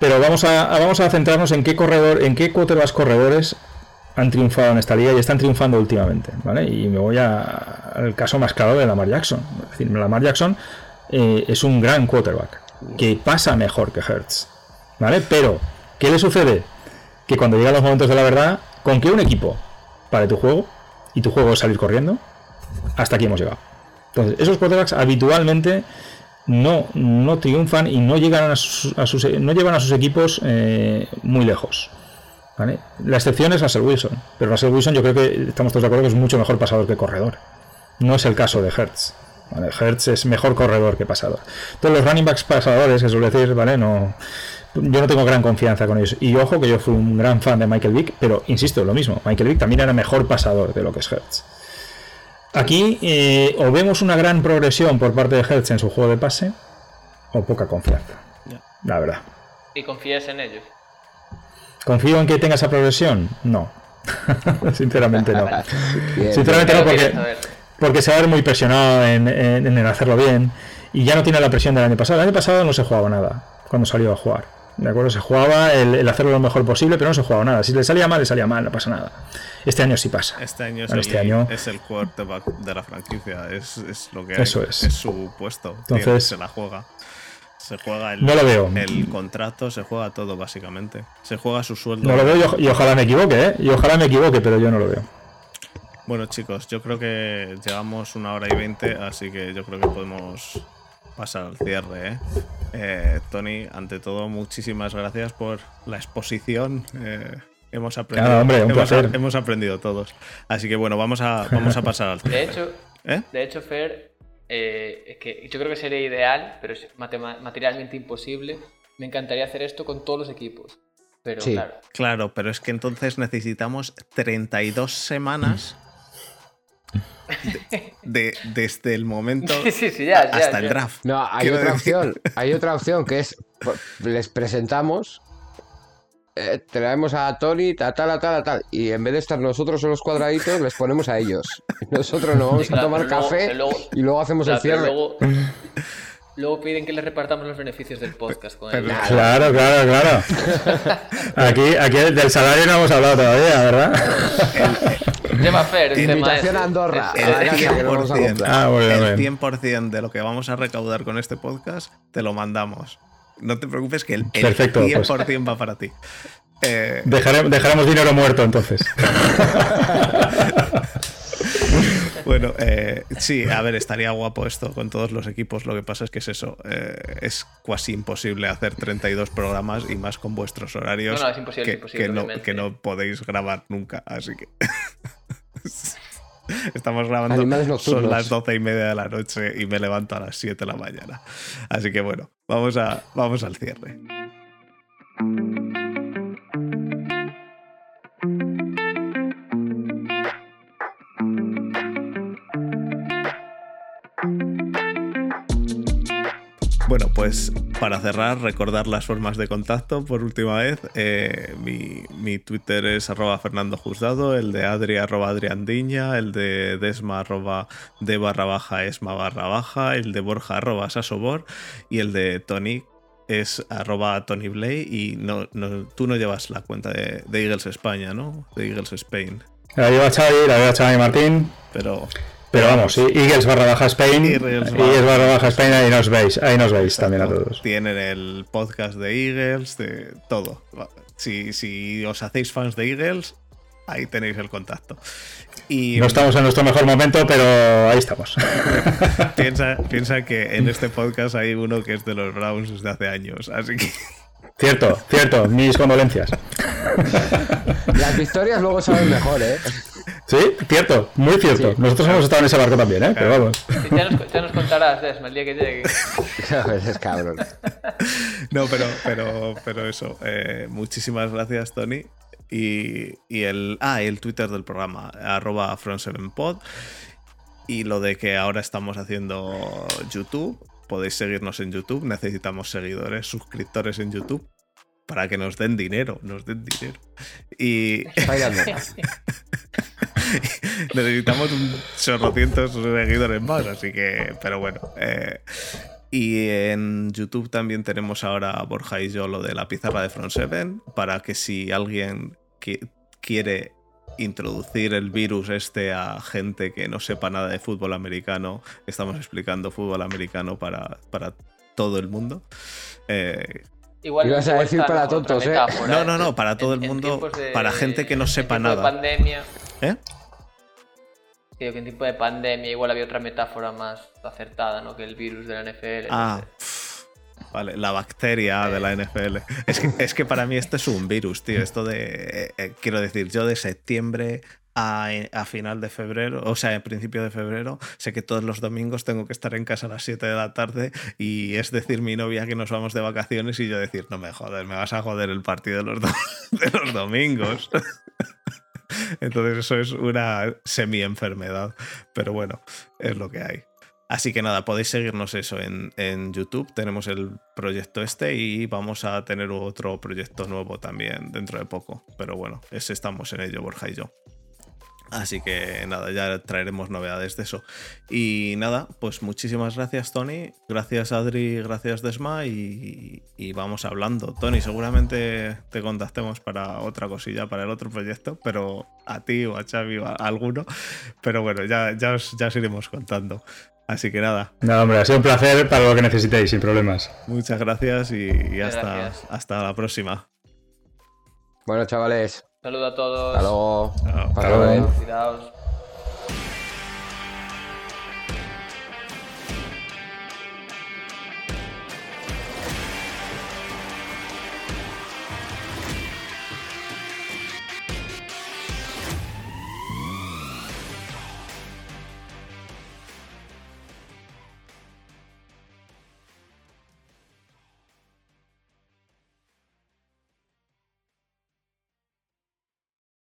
S2: Pero vamos a, a- vamos a centrarnos en qué corredor, en qué quarterbacks corredores han triunfado en esta liga y están triunfando últimamente, ¿vale? Y me voy a- al caso más claro de Lamar Jackson. Es decir, Lamar Jackson eh, es un gran quarterback que pasa mejor que Hertz, ¿vale? Pero, ¿qué le sucede? Que cuando llegan los momentos de la verdad, con que un equipo pare tu juego y tu juego es salir corriendo, hasta aquí hemos llegado. Entonces, esos quarterbacks habitualmente no, no triunfan y no llegan a sus, no llevan a sus equipos eh, muy lejos. La excepción es Russell Wilson, pero Russell Wilson yo creo que estamos todos de acuerdo que es mucho mejor pasador que corredor. No es el caso de Hertz. ¿Vale? Hertz es mejor corredor que pasador. Entonces los running backs pasadores, que suele decir, ¿vale? No, yo no tengo gran confianza con ellos. Y ojo que yo fui un gran fan de Michael Vick, pero insisto, lo mismo. Michael Vick también era mejor pasador de lo que es Hertz. Aquí eh, o vemos una gran progresión por parte de Hertz en su juego de pase o poca confianza. La verdad.
S3: Y confías en ellos.
S2: ¿Confío en que tenga esa progresión? No. Sinceramente no.
S4: bien,
S2: Sinceramente no, porque. Porque se va a ver muy presionado en, en- en hacerlo bien y ya no tiene la presión del año pasado. El año pasado no se jugaba nada cuando salió a jugar. ¿De acuerdo? Se jugaba el, el hacerlo lo mejor posible, pero no se jugaba nada. Si le salía mal, le salía mal, no pasa nada. Este año sí pasa.
S1: Este año, es,
S2: Bueno,
S1: el,
S2: este año-
S1: es el quarterback de la franquicia. Es, es lo que
S2: Eso
S1: hay.
S2: es.
S1: su puesto. tío,
S2: Entonces-
S1: se la juega. Se juega el,
S2: No lo veo.
S1: el contrato, se juega todo, básicamente. Se juega su sueldo.
S2: No lo veo y, o- y ojalá me equivoque, ¿eh? Y ojalá me equivoque, pero yo no lo veo.
S1: Bueno, chicos, yo creo que llegamos una hora y veinte, así que yo creo que podemos pasar al cierre. ¿eh? Eh, Tony, ante todo, muchísimas gracias por la exposición. eh, hemos aprendido,
S2: Nada, hombre, un
S1: hemos,
S2: placer.
S1: hemos aprendido todos. Así que bueno, vamos a, vamos a pasar al
S3: De
S1: cierre.
S3: hecho,
S1: ¿Eh?
S3: de hecho, Fer, eh, es que yo creo que sería ideal, pero es materialmente imposible. Me encantaría hacer esto con todos los equipos. Pero
S4: Sí.
S3: claro,
S1: Claro, pero es que entonces necesitamos 32 semanas de- de- desde el momento
S3: Sí, sí, sí, ya, ya,
S1: hasta el draft.
S4: No, hay otra
S1: decir-
S4: opción. Hay otra opción que es les presentamos, eh, traemos a Tony, a tal, a tal, a tal, y en vez de estar nosotros en los cuadraditos, les ponemos a ellos. Nosotros nos vamos
S3: Sí,
S4: a tomar
S3: luego-
S4: café
S3: luego-
S4: y luego hacemos
S3: Claro,
S4: el cierre.
S3: luego, luego piden que les repartamos los beneficios del podcast con.
S2: Claro, claro, claro. Aquí, aquí del salario no hemos hablado todavía, ¿verdad?
S3: Tema Fer, el tema
S4: Invitación a Andorra.
S1: 100%,
S4: comprar.
S2: Ah, muy bien, muy
S1: el
S2: bien.
S1: 100% de lo que vamos a recaudar con este podcast te lo mandamos. No te preocupes que el, el
S2: Perfecto, pues.
S1: 100% va para ti. Eh,
S2: dejaremos dinero muerto entonces.
S1: bueno, eh, sí, a ver, estaría guapo esto con todos los equipos. Lo que pasa es que es eso. eh, es casi imposible hacer 32 programas y más con vuestros horarios.
S3: No, no, es imposible,
S1: que,
S3: imposible,
S1: que no, que no podéis grabar nunca. Así que. Estamos grabando, son las doce y media de la noche y me levanto a las 7 de la mañana. Así que bueno, vamos, a, vamos al cierre. Pues para cerrar, recordar las formas de contacto por última vez. Eh, mi, mi Twitter es arroba Fernando Juzgado, el de Adri arroba Adriandiña, el de Desma arroba de barra baja Esma barra baja, el de Borja arroba Sasobor y el de Tony es arroba Tony Blay y no, no, tú no llevas la cuenta de, de Eagles España, ¿no? De Eagles Spain.
S2: La lleva Xavi, la lleva Xavi Martín.
S1: Pero,
S2: Pero vamos, Eagles barra baja Spain,
S1: Eagles
S2: Eagles,
S1: barra
S2: baja Spain, ahí nos veis, ahí nos veis también a todos.
S1: Tienen el podcast de Eagles, de todo. Si, si os hacéis fans de Eagles, ahí tenéis el contacto. Y
S2: No estamos en nuestro mejor momento, pero ahí estamos.
S1: piensa, piensa que en este podcast hay uno que es de los Browns desde hace años, así que
S2: cierto, cierto, mis condolencias.
S4: Las victorias luego saben mejor, ¿eh?
S2: Sí, cierto, muy cierto.
S4: Sí.
S2: Nosotros hemos estado en ese barco también, ¿eh? Pero vamos.
S3: Ya nos, ya nos contarás, Desma, el día que llegue.
S4: es cabrón.
S1: No, pero, pero, pero eso. eh, muchísimas gracias, Tony. Y, y el. Ah, y el Twitter del programa, arroba front7pod. Y lo de que ahora estamos haciendo YouTube. Podéis seguirnos en YouTube. Necesitamos seguidores, suscriptores en YouTube. Para que nos den dinero. Nos den dinero. Y necesitamos un chorrocientos seguidores más. Así que. Pero bueno. eh, y en YouTube también tenemos ahora a Borja y yo lo de la pizarra de Front 7 para que si alguien qui- quiere introducir el virus este a gente que no sepa nada de fútbol americano, estamos explicando fútbol americano para, para todo el mundo. Eh,
S3: Igual,
S4: Ibas a decir para tontos, ¿eh?
S1: No, no, no, para todo
S3: en-
S1: el mundo,
S3: de-
S1: para gente que no
S3: en
S1: sepa
S3: tiempo de
S1: nada.
S3: pandemia,
S1: ¿eh?
S3: creo que en tiempo de pandemia igual había otra metáfora más acertada, ¿no? Que el virus de la NFL. no
S1: Ah,
S3: sé.
S1: Vale, la bacteria de la NFL. Es que, es que para mí esto es un virus, tío. Esto de. eh, eh, quiero decir, yo de septiembre a, a final de febrero, o sea, en principio de febrero, sé que todos los domingos tengo que estar en casa a las 7 de la tarde y es decir mi novia que nos vamos de vacaciones y yo decir, no me jodas, me vas a joder el partido de los, do- de los domingos. Entonces eso es una semi-enfermedad. Pero bueno, es lo que hay. Así que nada, podéis seguirnos eso en, en YouTube. Tenemos el proyecto este y vamos a tener otro proyecto nuevo también dentro de poco. Pero bueno, estamos en ello, Borja y yo. Así que nada, ya traeremos novedades de eso. Y nada, pues muchísimas gracias, Tony. Gracias, Adri. Gracias, Desma. Y, y vamos hablando. Tony, seguramente te contactemos para otra cosilla, para el otro proyecto, pero a ti o a Xavi o a alguno. Pero bueno, ya, ya, os, ya os iremos contando. Así que nada,
S2: No, hombre, ha sido un placer para lo que necesitéis, sin problemas.
S1: muchas gracias y, hasta,
S3: gracias.
S1: hasta la próxima.
S4: Bueno, chavales,
S3: Saludo a todos.
S4: hasta luego. Hasta luego.
S2: luego.
S3: Cuidaos.